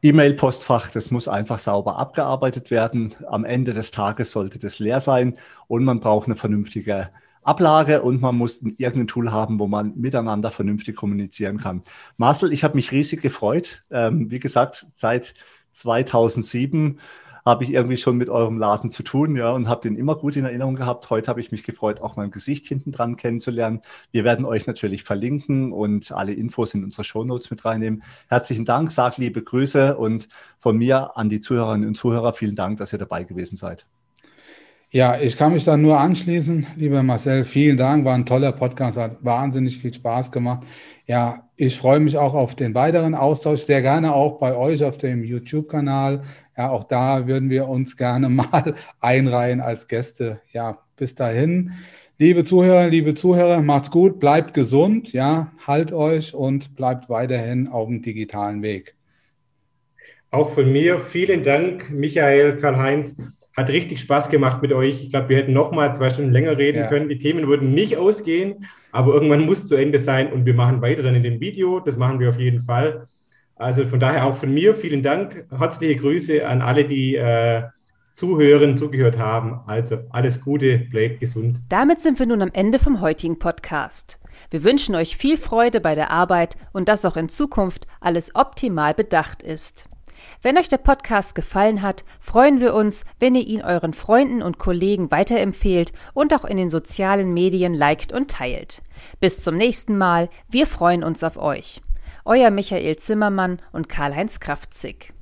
E-Mail-Postfach, das muss einfach sauber abgearbeitet werden. Am Ende des Tages sollte das leer sein und man braucht eine vernünftige Ablage und man muss irgendein Tool haben, wo man miteinander vernünftig kommunizieren kann. Marcel, ich habe mich riesig gefreut. Ähm, wie gesagt, seit 2007 habe ich irgendwie schon mit eurem Laden zu tun, ja, und habe den immer gut in Erinnerung gehabt. Heute habe ich mich gefreut, auch mein Gesicht hinten dran kennenzulernen. Wir werden euch natürlich verlinken und alle Infos in unsere Shownotes mit reinnehmen. Herzlichen Dank, sag liebe Grüße und von mir an die Zuhörerinnen und Zuhörer vielen Dank, dass ihr dabei gewesen seid. Ja, ich kann mich da nur anschließen, lieber Marcel. Vielen Dank, war ein toller Podcast, hat wahnsinnig viel Spaß gemacht. Ja, ich freue mich auch auf den weiteren Austausch, sehr gerne auch bei euch auf dem YouTube-Kanal. Ja, auch da würden wir uns gerne mal einreihen als Gäste. Ja, bis dahin. Liebe Zuhörer, liebe Zuhörer, macht's gut, bleibt gesund, ja, halt euch und bleibt weiterhin auf dem digitalen Weg. Auch von mir vielen Dank, Michael, Karl-Heinz. Hat richtig Spaß gemacht mit euch. Ich glaube, wir hätten noch mal zwei Stunden länger reden ja. können. Die Themen würden nicht ausgehen, aber irgendwann muss zu Ende sein und wir machen weiter dann in dem Video. Das machen wir auf jeden Fall. Also von daher auch von mir vielen Dank. Herzliche Grüße an alle, die äh, zuhören, zugehört haben. Also alles Gute, bleibt gesund. Damit sind wir nun am Ende vom heutigen Podcast. Wir wünschen euch viel Freude bei der Arbeit und dass auch in Zukunft alles optimal bedacht ist. Wenn euch der Podcast gefallen hat, freuen wir uns, wenn ihr ihn euren Freunden und Kollegen weiterempfehlt und auch in den sozialen Medien liked und teilt. Bis zum nächsten Mal, wir freuen uns auf euch. Euer Michael Zimmermann und Karl-Heinz Kraftzig.